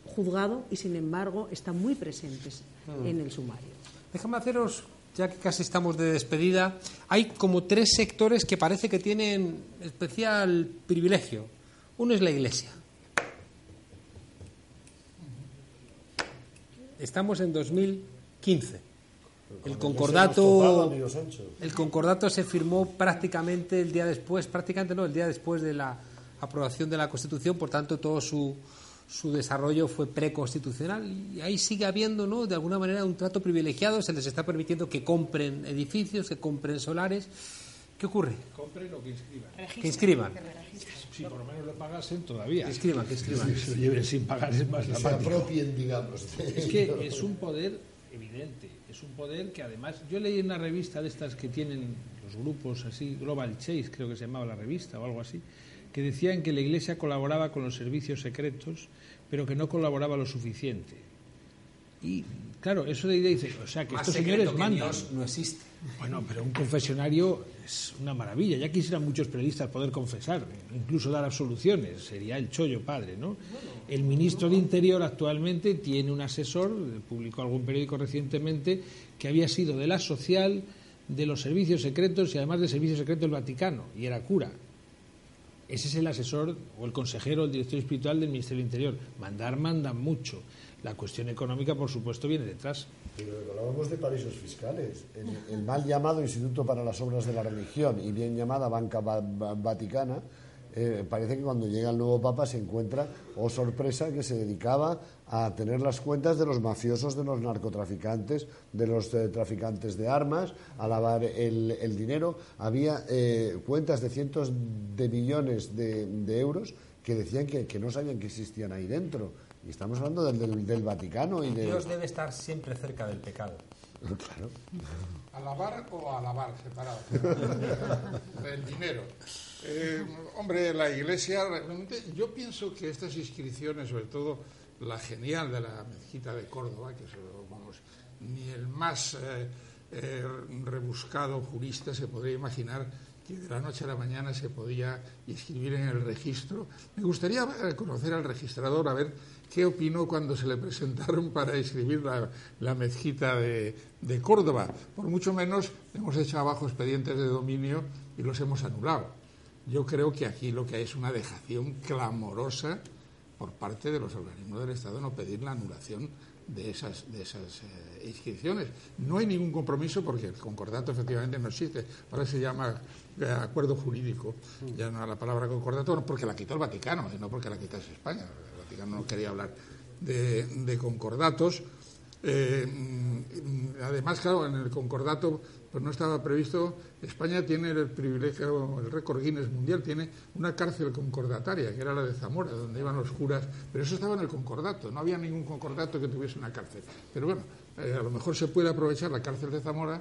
juzgado y, sin embargo, están muy presentes Mm. en el sumario. Déjame haceros, ya que casi estamos de despedida, hay como tres sectores que parece que tienen especial privilegio. Uno es la Iglesia. Estamos en 2015. El concordato, el concordato se firmó prácticamente el día después, prácticamente no, el día después de la aprobación de la Constitución, por tanto todo su, su desarrollo fue preconstitucional y ahí sigue habiendo, ¿no? De alguna manera un trato privilegiado, se les está permitiendo que compren edificios, que compren solares. ¿Qué ocurre? Compren o que inscriban. Que inscriban. Si por lo menos lo pagasen todavía. Que inscriban, que inscriban. Si se lo lleven sin pagar es más se apropien, digamos. Es que es un poder evidente, es un poder que además, yo leí en una revista de estas que tienen los grupos así, Global Chase creo que se llamaba la revista o algo así, que decían que la Iglesia colaboraba con los servicios secretos, pero que no colaboraba lo suficiente. Y claro, eso de idea dice, o sea, que Más estos señores que mandan. Dios no existe. Bueno, pero un confesionario es una maravilla. Ya quisieran muchos periodistas poder confesar, incluso dar absoluciones. Sería el chollo padre, ¿no? El ministro de Interior actualmente tiene un asesor, publicó algún periódico recientemente, que había sido de la social, de los servicios secretos y además del servicio secreto del Vaticano, y era cura. Ese es el asesor o el consejero, el director espiritual del Ministerio del Interior. Mandar, mandan mucho. La cuestión económica, por supuesto, viene detrás. Pero hablábamos de paraísos fiscales. El, mal llamado Instituto para las Obras de la Religión y bien llamada Banca Va- Va- Vaticana, eh, parece que cuando llega el nuevo Papa se encuentra, oh sorpresa, que se dedicaba a tener las cuentas de los mafiosos, de los narcotraficantes, de los eh, traficantes de armas, a lavar el, el dinero. Había eh, cuentas de cientos de millones de, de euros que decían que, que no sabían que existían ahí dentro. Y estamos hablando del, del- del Vaticano y de... Dios debe estar siempre cerca del pecado. *laughs* Claro. ¿Alabar o alabar separado? *laughs* El dinero. Eh, hombre, la Iglesia, realmente, yo pienso que estas inscripciones, sobre todo la genial de la mezquita de Córdoba, que ni el más eh, eh, rebuscado jurista se podría imaginar que de la noche a la mañana se podía inscribir en el registro. Me gustaría conocer al registrador, a ver qué opinó cuando se le presentaron para inscribir la, la mezquita de, de Córdoba. Por mucho menos hemos hecho abajo expedientes de dominio y los hemos anulado. Yo creo que aquí lo que hay es una dejación clamorosa por parte de los organismos del Estado no pedir la anulación de esas, de esas eh, inscripciones. No hay ningún compromiso porque el concordato efectivamente no existe. Ahora se llama eh, acuerdo jurídico, ya no la palabra concordato, porque la quitó el Vaticano, y no porque la quitase España. El Vaticano no quería hablar de, concordatos. Eh, mm, además, claro, en el concordato pues no estaba previsto. España tiene el privilegio, el récord Guinness mundial, tiene una cárcel concordataria, que era la de Zamora, donde iban los curas, pero eso estaba en el concordato, no había ningún concordato que tuviese una cárcel. Pero bueno, eh, a lo mejor se puede aprovechar la cárcel de Zamora,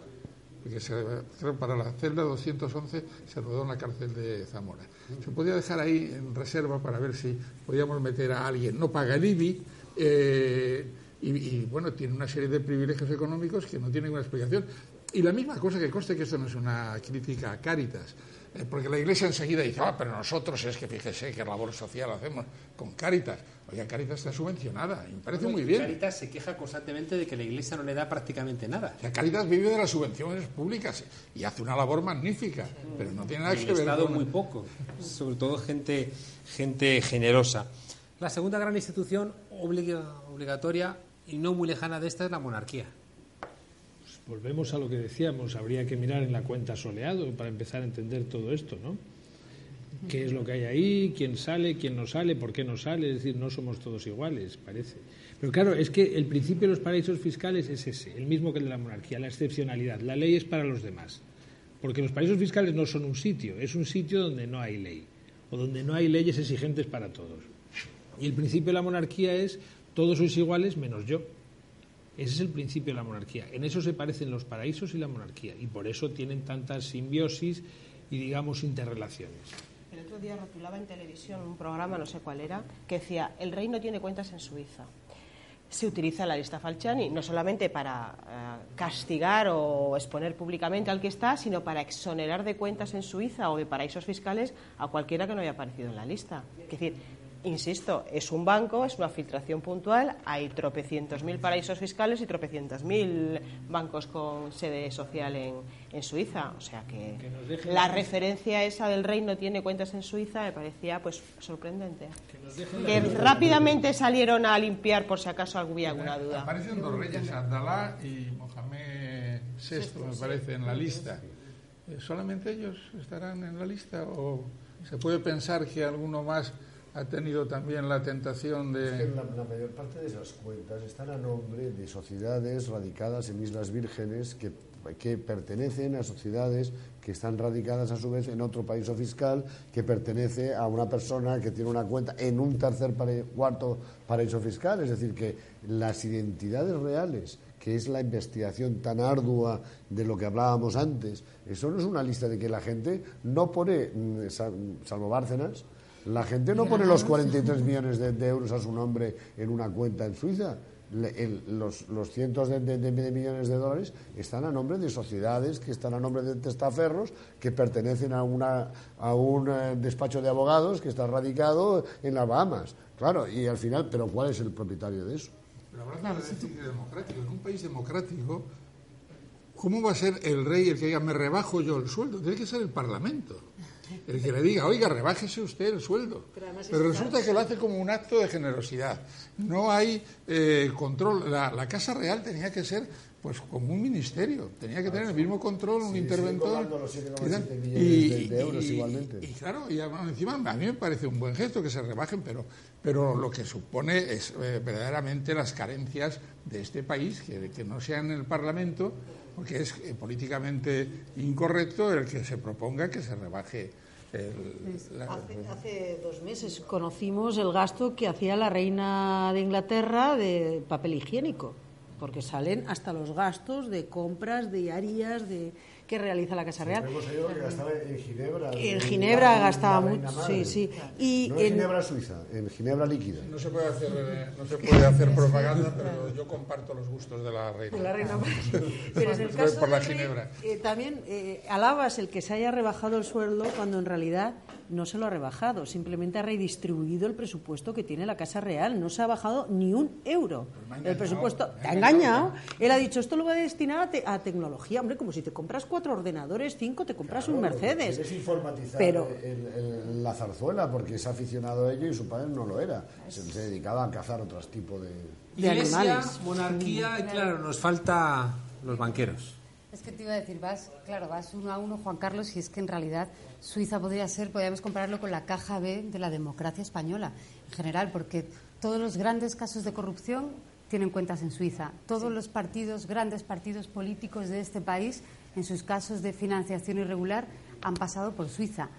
porque se, creo para la celda 211 se rodó en la cárcel de Zamora. Se podía dejar ahí en reserva para ver si podíamos meter a alguien. No paga el eh, y, bueno, tiene una serie de privilegios económicos que no tienen una explicación. Y la misma cosa que conste que esto no es una crítica a Cáritas, eh, porque la Iglesia enseguida dice, ah, pero nosotros es que fíjese qué labor social hacemos con Cáritas. Oiga, Cáritas está subvencionada, y me parece muy bien. Caritas se queja constantemente de que la Iglesia no le da prácticamente nada. La Cáritas vive de las subvenciones públicas y hace una labor magnífica, pero no tiene nada que el ver Estado con... muy poco, sobre todo gente, gente generosa. La segunda gran institución obliga- obligatoria y no muy lejana de esta es la monarquía. Volvemos a lo que decíamos, habría que mirar en la cuenta soleado para empezar a entender todo esto, ¿no? ¿Qué es lo que hay ahí? ¿Quién sale? ¿Quién no sale? ¿Por qué no sale? Es decir, no somos todos iguales, parece. Pero claro, es que el principio de los paraísos fiscales es ese, el mismo que el de la monarquía, la excepcionalidad. La ley es para los demás. Porque los paraísos fiscales no son un sitio, es un sitio donde no hay ley, o donde no hay leyes exigentes para todos. Y el principio de la monarquía es todos sois iguales menos yo. Ese es el principio de la monarquía. En eso se parecen los paraísos y la monarquía. Y por eso tienen tantas simbiosis y, digamos, interrelaciones. El otro día rotulaba en televisión un programa, no sé cuál era, que decía, el rey no tiene cuentas en Suiza. Se utiliza la lista Falciani no solamente para eh, castigar o exponer públicamente al que está, sino para exonerar de cuentas en Suiza o de paraísos fiscales a cualquiera que no haya aparecido en la lista. Es decir, insisto, es un banco, es una filtración puntual, hay tropecientos mil paraísos fiscales y tropecientos mil bancos con sede social en, en Suiza. O sea que, la referencia esa del rey no tiene cuentas en Suiza me parecía pues sorprendente. dejen Que la- rápidamente salieron a limpiar por si acaso hubiera alguna duda. Aparecen dos reyes, Abdalá y Mohamed VI, me parece, en la lista. Eh, ¿Solamente ellos estarán en la lista o se puede pensar que alguno más ha tenido también la tentación Es que de... la, mayor parte de esas cuentas están a nombre de sociedades radicadas en Islas Vírgenes que, que pertenecen a sociedades que están radicadas a su vez en otro país o fiscal que pertenece a una persona que tiene una cuenta en un tercer cuarto paraíso fiscal. Es decir, que las identidades reales, que es la investigación tan ardua de lo que hablábamos antes, eso no es una lista de que la gente no pone, mm, sal- salvo Bárcenas, la gente no pone los 43 millones de, euros a su nombre en una cuenta en Suiza. Le- el- los, los cientos de, de- millones de dólares están a nombre de sociedades que están a nombre de testaferros que pertenecen a, una, a un eh, despacho de abogados que está radicado en las Bahamas. Claro, y al final, ¿pero cuál es el propietario de eso? Pero hablando de déficit democrático, en un país democrático, ¿cómo va a ser el rey el que diga me rebajo yo el sueldo? Tiene que ser el Parlamento. El que le diga, oiga, rebájese usted el sueldo. Pero, resulta que lo hace como un acto de generosidad. No hay eh, control. La, Casa Real tenía que ser pues como un ministerio, tenía que tener el mismo control, un interventor. Y, de euros igualmente. Y, claro, y encima a mí me parece un buen gesto que se rebajen, pero, pero lo que supone es eh, verdaderamente las carencias de este país, que, que no sea en el Parlamento porque es eh, políticamente incorrecto el que se proponga que se rebaje el, hace, dos meses conocimos el gasto que hacía la reina de Inglaterra de papel higiénico, porque salen hasta los gastos de compras diarias, de que realiza la Casa Real. en Ginebra. En Ginebra gastaba mucho, sí, sí. Y no en, Ginebra Suiza, en Ginebra líquida. No se puede hacer, eh, no se puede hacer propaganda, pero yo comparto los gustos de la reina. De la reina. pero en el caso por la Ginebra. Eh, también eh, alabas el que se haya rebajado el sueldo cuando en realidad no se lo ha rebajado, simplemente ha redistribuido el presupuesto que tiene la Casa Real, no se ha bajado ni un euro. Pues el presupuesto te ha engañado. Él ha dicho, esto lo voy a destinar a, tecnología, hombre, como si te compras cuatro ordenadores, cinco, te compras un Mercedes. Es informatizar Pero... la zarzuela, porque es aficionado a ello y su padre no lo era. Se, dedicaba a cazar otros tipos de, de animales. monarquía, y claro, nos falta los banqueros. Es que te iba a decir, vas, claro, vas uno a uno, Juan Carlos, y es que en realidad Suiza podría ser, podríamos compararlo con la caja B de la democracia española en general, porque todos los grandes casos de corrupción tienen cuentas en Suiza. Todos los partidos, grandes partidos políticos de este país, en sus casos de financiación irregular, han pasado por Suiza,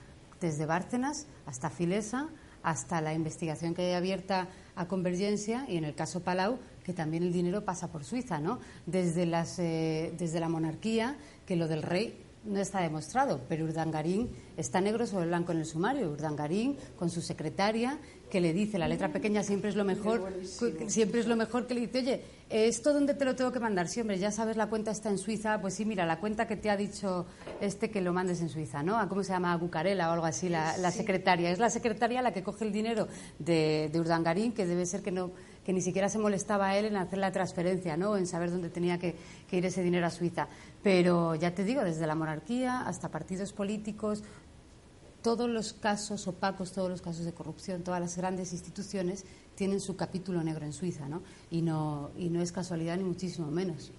desde Bárcenas hasta Filesa, hasta la investigación que hay abierta a Convergencia y en el caso Palau, que también el dinero pasa por Suiza, ¿no? Desde, las, eh, desde la monarquía, que lo del rey no está demostrado, pero Urdangarín está negro sobre blanco en el sumario. Urdangarín, con su secretaria, que le dice, la letra pequeña siempre es lo mejor, siempre es lo mejor que le dice, oye, ¿esto dónde te lo tengo que mandar? Sí, hombre, ya sabes, la cuenta está en Suiza, pues sí, mira, la cuenta que te ha dicho este que lo mandes en Suiza, ¿no? ¿Cómo se llama? Bucarela o algo así, la, secretaria. Es la secretaria la que coge el dinero de, de Urdangarín, que debe ser que no que ni siquiera se molestaba él en hacer la transferencia, ¿no? en saber dónde tenía que, ir ese dinero a Suiza. Pero ya te digo, desde la monarquía hasta partidos políticos, todos los casos opacos, todos los casos de corrupción, todas las grandes instituciones tienen su capítulo negro en Suiza, ¿no? Y no, y no es casualidad ni muchísimo menos.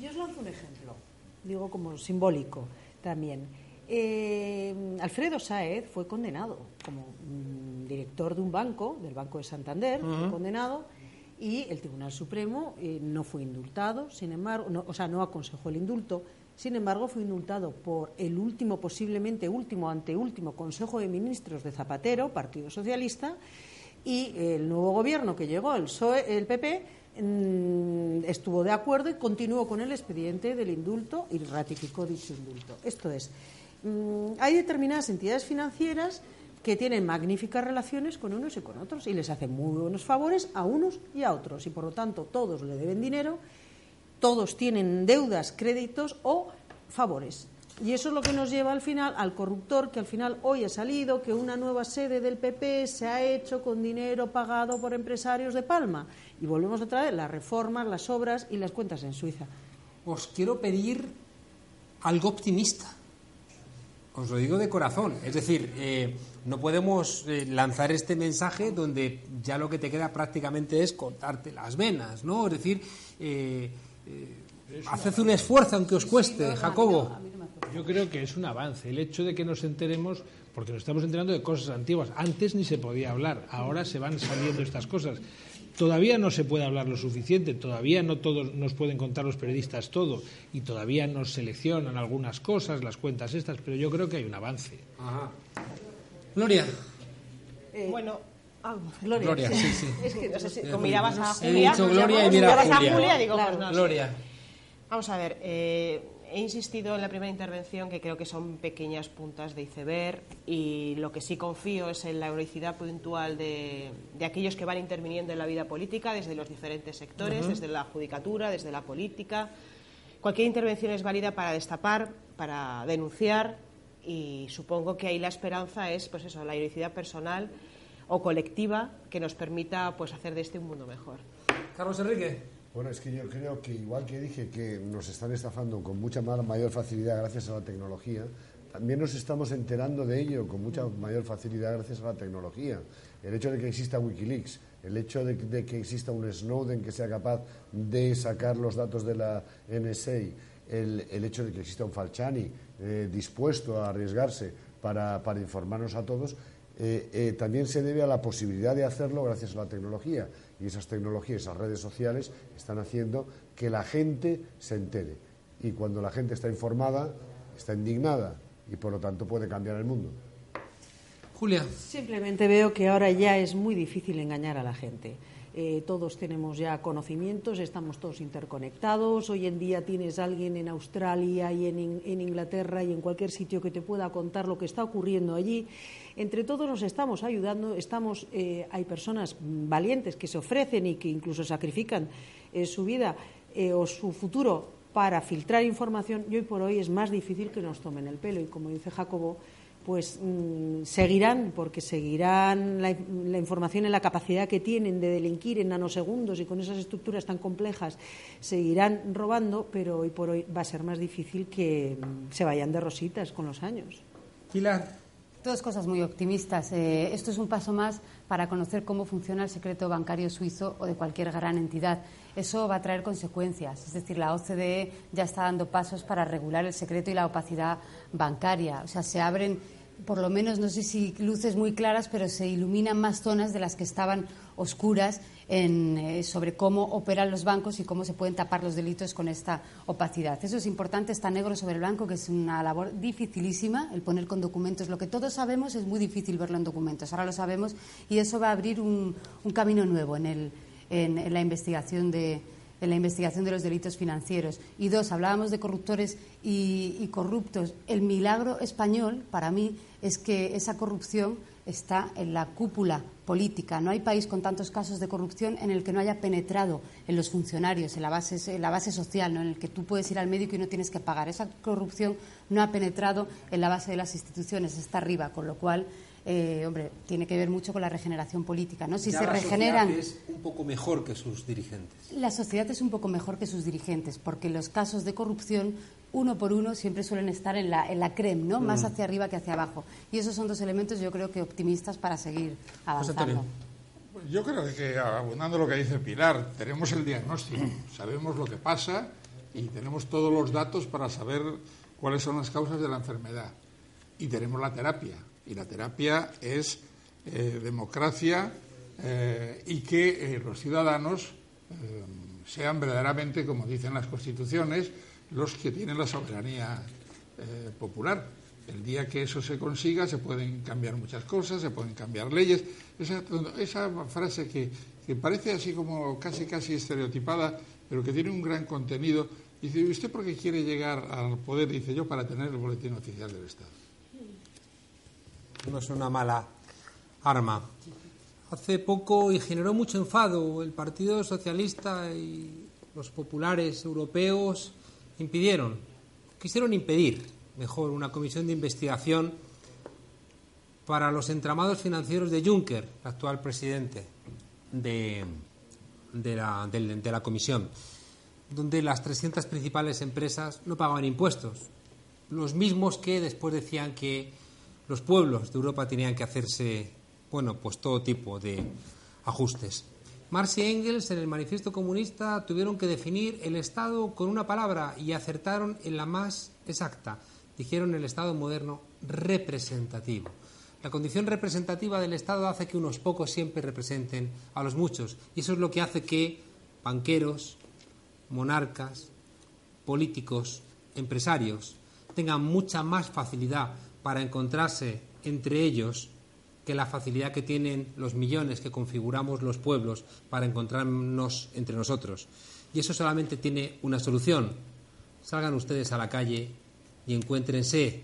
Yo os lanzo un ejemplo, digo como simbólico también. Eh, Alfredo Saez fue condenado como mm, director de un banco, del Banco de Santander, fue condenado y el Tribunal Supremo eh, no fue indultado, sin embargo, o sea, no aconsejó el indulto, sin embargo, fue indultado por el último, posiblemente último, anteúltimo Consejo de Ministros de Zapatero, Partido Socialista, y el nuevo gobierno que llegó, el, PSOE, el PP, mm, estuvo de acuerdo y continuó con el expediente del indulto y ratificó dicho indulto. Esto es, mm, hay determinadas entidades financieras que tienen magníficas relaciones con unos y con otros y les hacen muy buenos favores a unos y a otros y por lo tanto todos le deben dinero, todos tienen deudas, créditos o favores. Y eso es lo que nos lleva al final al corruptor que al final hoy ha salido que una nueva sede del PP se ha hecho con dinero pagado por empresarios de Palma. Y volvemos otra vez las reformas, las obras y las cuentas en Suiza. Os quiero pedir algo optimista. Os lo digo de corazón. Es decir, eh, no podemos eh, lanzar este mensaje donde ya lo que te queda prácticamente es cortarte las venas, ¿no? Es decir, eh, eh haced un esfuerzo aunque os cueste, Jacobo. Yo creo que es un avance. El hecho de que nos enteremos, porque nos estamos enterando de cosas antiguas. Antes ni se podía hablar, ahora se van saliendo estas cosas. Todavía no se puede hablar lo suficiente, todavía no todos nos pueden contar los periodistas todo y todavía nos seleccionan algunas cosas, las cuentas estas, pero yo creo que hay un avance. Ajá. Gloria. Eh, bueno, ah, Gloria. sí, sí. *laughs* Es que no sé si mirabas a Julia. He dicho Gloria y mira a Julia. digo, pues no Gloria. Vamos a ver, eh, he insistido en la primera intervención que creo que son pequeñas puntas de iceberg y lo que sí confío es en la heroicidad puntual de, de aquellos que van interviniendo en la vida política desde los diferentes sectores, desde la judicatura, desde la política. Cualquier intervención es válida para destapar, para denunciar y supongo que ahí la esperanza es pues eso, la heroicidad personal o colectiva que nos permita pues hacer de este un mundo mejor. Carlos Enrique. Bueno, es que yo creo que igual que dije que nos están estafando con mucha mayor facilidad gracias a la tecnología, también nos estamos enterando de ello con mucha mayor facilidad gracias a la tecnología. El hecho de que exista Wikileaks, el hecho de, que exista un Snowden que sea capaz de sacar los datos de la NSA, el, hecho de que exista un Falciani eh, dispuesto a arriesgarse para, para informarnos a todos, eh, eh, también se debe a la posibilidad de hacerlo gracias a la tecnología. Y esas tecnologías, esas redes sociales, están haciendo que la gente se entere. Y cuando la gente está informada, está indignada y por lo tanto puede cambiar el mundo. Julia. Simplemente veo que ahora ya es muy difícil engañar a la gente. Eh, todos tenemos ya conocimientos, estamos todos interconectados. Hoy en día tienes a alguien en Australia y en, Inglaterra y en cualquier sitio que te pueda contar lo que está ocurriendo allí. Entre todos nos estamos ayudando. Estamos, eh, hay personas valientes que se ofrecen y que incluso sacrifican eh, su vida o su futuro para filtrar información. Y hoy por hoy es más difícil que nos tomen el pelo. Y como dice Jacobo, pues mmm, seguirán, porque seguirán la, la, información en la capacidad que tienen de delinquir en nanosegundos y con esas estructuras tan complejas, seguirán robando, pero hoy por hoy va a ser más difícil que mmm, se vayan de rositas con los años. Pilar. Todas cosas muy optimistas. Eh, esto es un paso más para conocer cómo funciona el secreto bancario suizo o de cualquier gran entidad. Eso va a traer consecuencias. Es decir, la OCDE ya está dando pasos para regular el secreto y la opacidad bancaria. O sea, se abren por lo menos, no sé si luces muy claras, pero se iluminan más zonas de las que estaban oscuras en, eh, sobre cómo operan los bancos y cómo se pueden tapar los delitos con esta opacidad. Eso es importante, está negro sobre blanco, que es una labor dificilísima, el poner con documentos. Lo que todos sabemos es muy difícil verlo en documentos, ahora lo sabemos, y eso va a abrir un, un camino nuevo en, el, en, en la investigación de, en la investigación de los delitos financieros. Y dos, hablábamos de corruptores y, corruptos. El milagro español, para mí, es que esa corrupción está en la cúpula política. No hay país con tantos casos de corrupción en el que no haya penetrado en los funcionarios, en la base, en la base social, en el que tú puedes ir al médico y no tienes que pagar. Esa corrupción no ha penetrado en la base de las instituciones, está arriba, con lo cual eh, hombre, tiene que ver mucho con la regeneración política, ¿no? Si ya se la regeneran. es un poco mejor que sus dirigentes. La sociedad es un poco mejor que sus dirigentes, porque los casos de corrupción, uno por uno, siempre suelen estar en la, en la creme, ¿no? Mm. Más hacia arriba que hacia abajo. Y esos son dos elementos, yo creo que optimistas para seguir avanzando. Yo creo que, abundando lo que dice Pilar, tenemos el diagnóstico, sabemos lo que pasa y tenemos todos los datos para saber cuáles son las causas de la enfermedad. Y tenemos la terapia y la terapia es eh, democracia eh, y que eh, los ciudadanos sean verdaderamente, como dicen las constituciones, los que tienen la soberanía popular. El día que eso se consiga se pueden cambiar muchas cosas, se pueden cambiar leyes. Esa, esa frase que, que parece así como casi casi estereotipada, pero que tiene un gran contenido. Dice, ¿y usted por qué quiere llegar al poder? Dice yo, para tener el boletín oficial del Estado no es una mala arma. Hace poco y generó mucho enfado el Partido Socialista y los populares europeos impidieron, quisieron impedir, mejor, una comisión de investigación para los entramados financieros de Juncker, actual presidente de, de, la, de, de la comisión, donde las 300 principales empresas no pagaban impuestos, los mismos que después decían que los pueblos de Europa tenían que hacerse, bueno, pues todo tipo de ajustes. Marx y Engels en el Manifiesto Comunista tuvieron que definir el Estado con una palabra y acertaron en la más exacta. Dijeron el Estado moderno representativo. La condición representativa del Estado hace que unos pocos siempre representen a los muchos y eso es lo que hace que banqueros, monarcas, políticos, empresarios tengan mucha más facilidad para encontrarse entre ellos que la facilidad que tienen los millones que configuramos los pueblos para encontrarnos entre nosotros. Y eso solamente tiene una solución. Salgan ustedes a la calle y encuéntrense.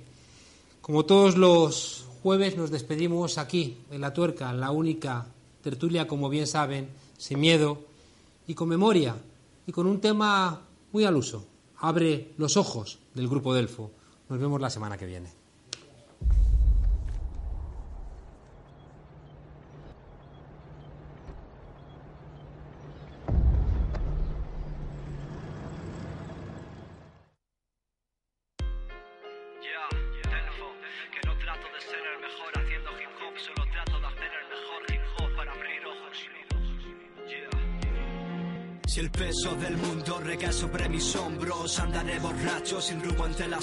Como todos los jueves nos despedimos aquí, en La Tuerca, la única tertulia, como bien saben, sin miedo y con memoria y con un tema muy al uso. Abre los ojos del Grupo Delfo. Nos vemos la semana que viene.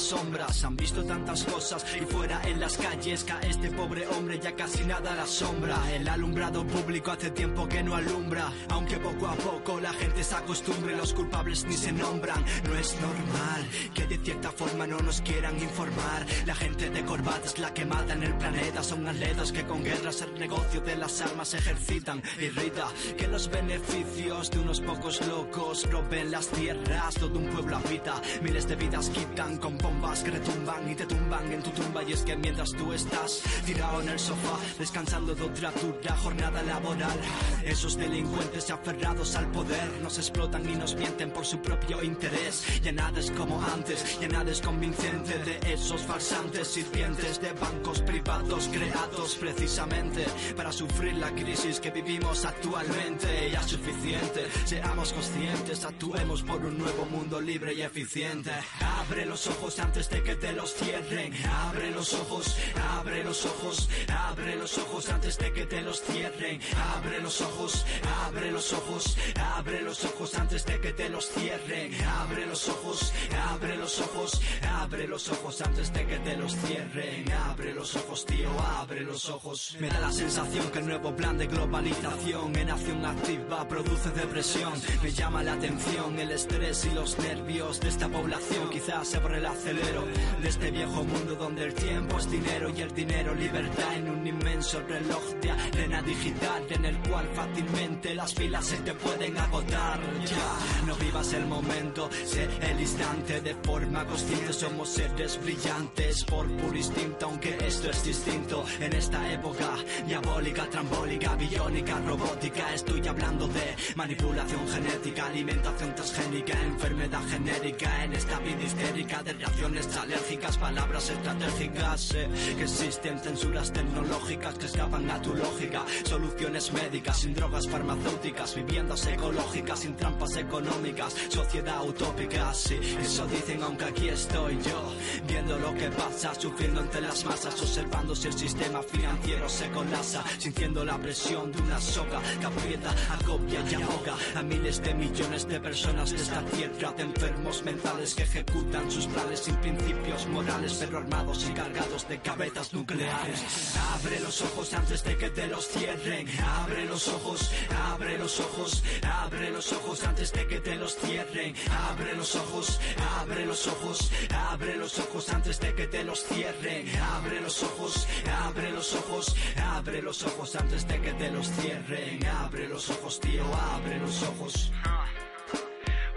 Sombras. Han visto tantas cosas y fuera en las calles cae este pobre hombre ya casi nada la sombra. El alumbrado público hace tiempo que no alumbra, aunque poco a poco la gente se acostumbre, los culpables ni se nombran. No es normal que de cierta forma no nos quieran informar. La gente de corbata es la que mata en el planeta, son atletas que con guerras el negocio de las armas ejercitan. Irrita que los beneficios de unos pocos locos roben las tierras, todo un pueblo habita, miles de vidas quitan con bombas que retumban y te tumban en tu tumba. Y es que mientras tú estás tirado en el sofá, descansando de otra dura jornada laboral, esos delincuentes aferrados al poder nos explotan y nos mienten por su propio interés, ya nada es como antes, ya nada es convincente de esos farsantes sirvientes de bancos privados creados precisamente para sufrir la crisis que vivimos actualmente, ya es suficiente, seamos conscientes, actuemos por un nuevo mundo libre y eficiente. Abre los ojos antes de que te los cierren. Abre los ojos, abre los ojos, abre los ojos antes de que te los cierren. Abre los ojos, abre los ojos, abre los ojos antes de que te los cierren. Abre los ojos, abre los ojos, abre los ojos antes de que te los cierren. Abre los ojos, tío, abre los ojos. Me da la sensación que el nuevo plan de globalización en acción activa produce depresión. Me llama la atención el estrés y los nervios de esta población. Quizás se abre de este viejo mundo donde el tiempo es dinero y el dinero libertad en un inmenso reloj de arena digital en el cual fácilmente las filas se te pueden agotar. Ya, no vivas el momento, sé el instante de forma consciente. Somos seres brillantes por puro instinto, aunque esto es distinto en esta época diabólica, trambólica, biónica, robótica. Estoy hablando de manipulación genética, alimentación transgénica, enfermedad genérica en esta vida histérica de alérgicas, palabras estratégicas. Que existen censuras tecnológicas que escapan a tu lógica, soluciones médicas sin drogas farmacéuticas, viviendas ecológicas sin trampas económicas, sociedad utópica. Sí, eso dicen, aunque aquí estoy yo, viendo lo que pasa, sufriendo entre las masas, observando si el sistema financiero se colapsa, sintiendo la presión de una soga que aprieta, agobia y ahoga a miles de millones de personas de esta tierra, de enfermos mentales que ejecutan sus planes principios morales, pero armados y cargados de cabezas nucleares. Abre los ojos antes de que te los cierren. Abre los ojos, abre los ojos, abre los ojos antes de que te los cierren. Abre los ojos, abre los ojos, abre los ojos antes de que te los cierren. Abre los ojos, abre los ojos, abre los ojos antes de que te los cierren. Abre los ojos, tío, abre los ojos.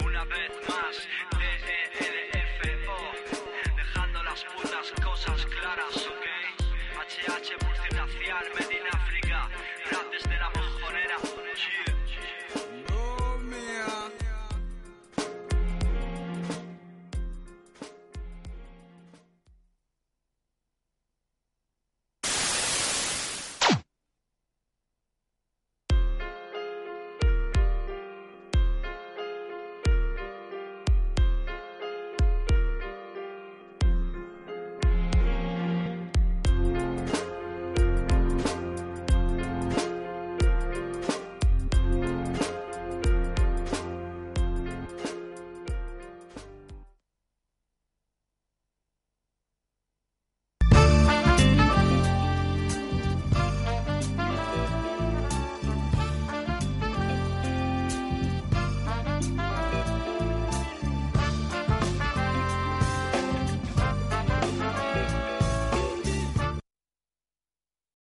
Una vez más, caras, ok? HH multinacional,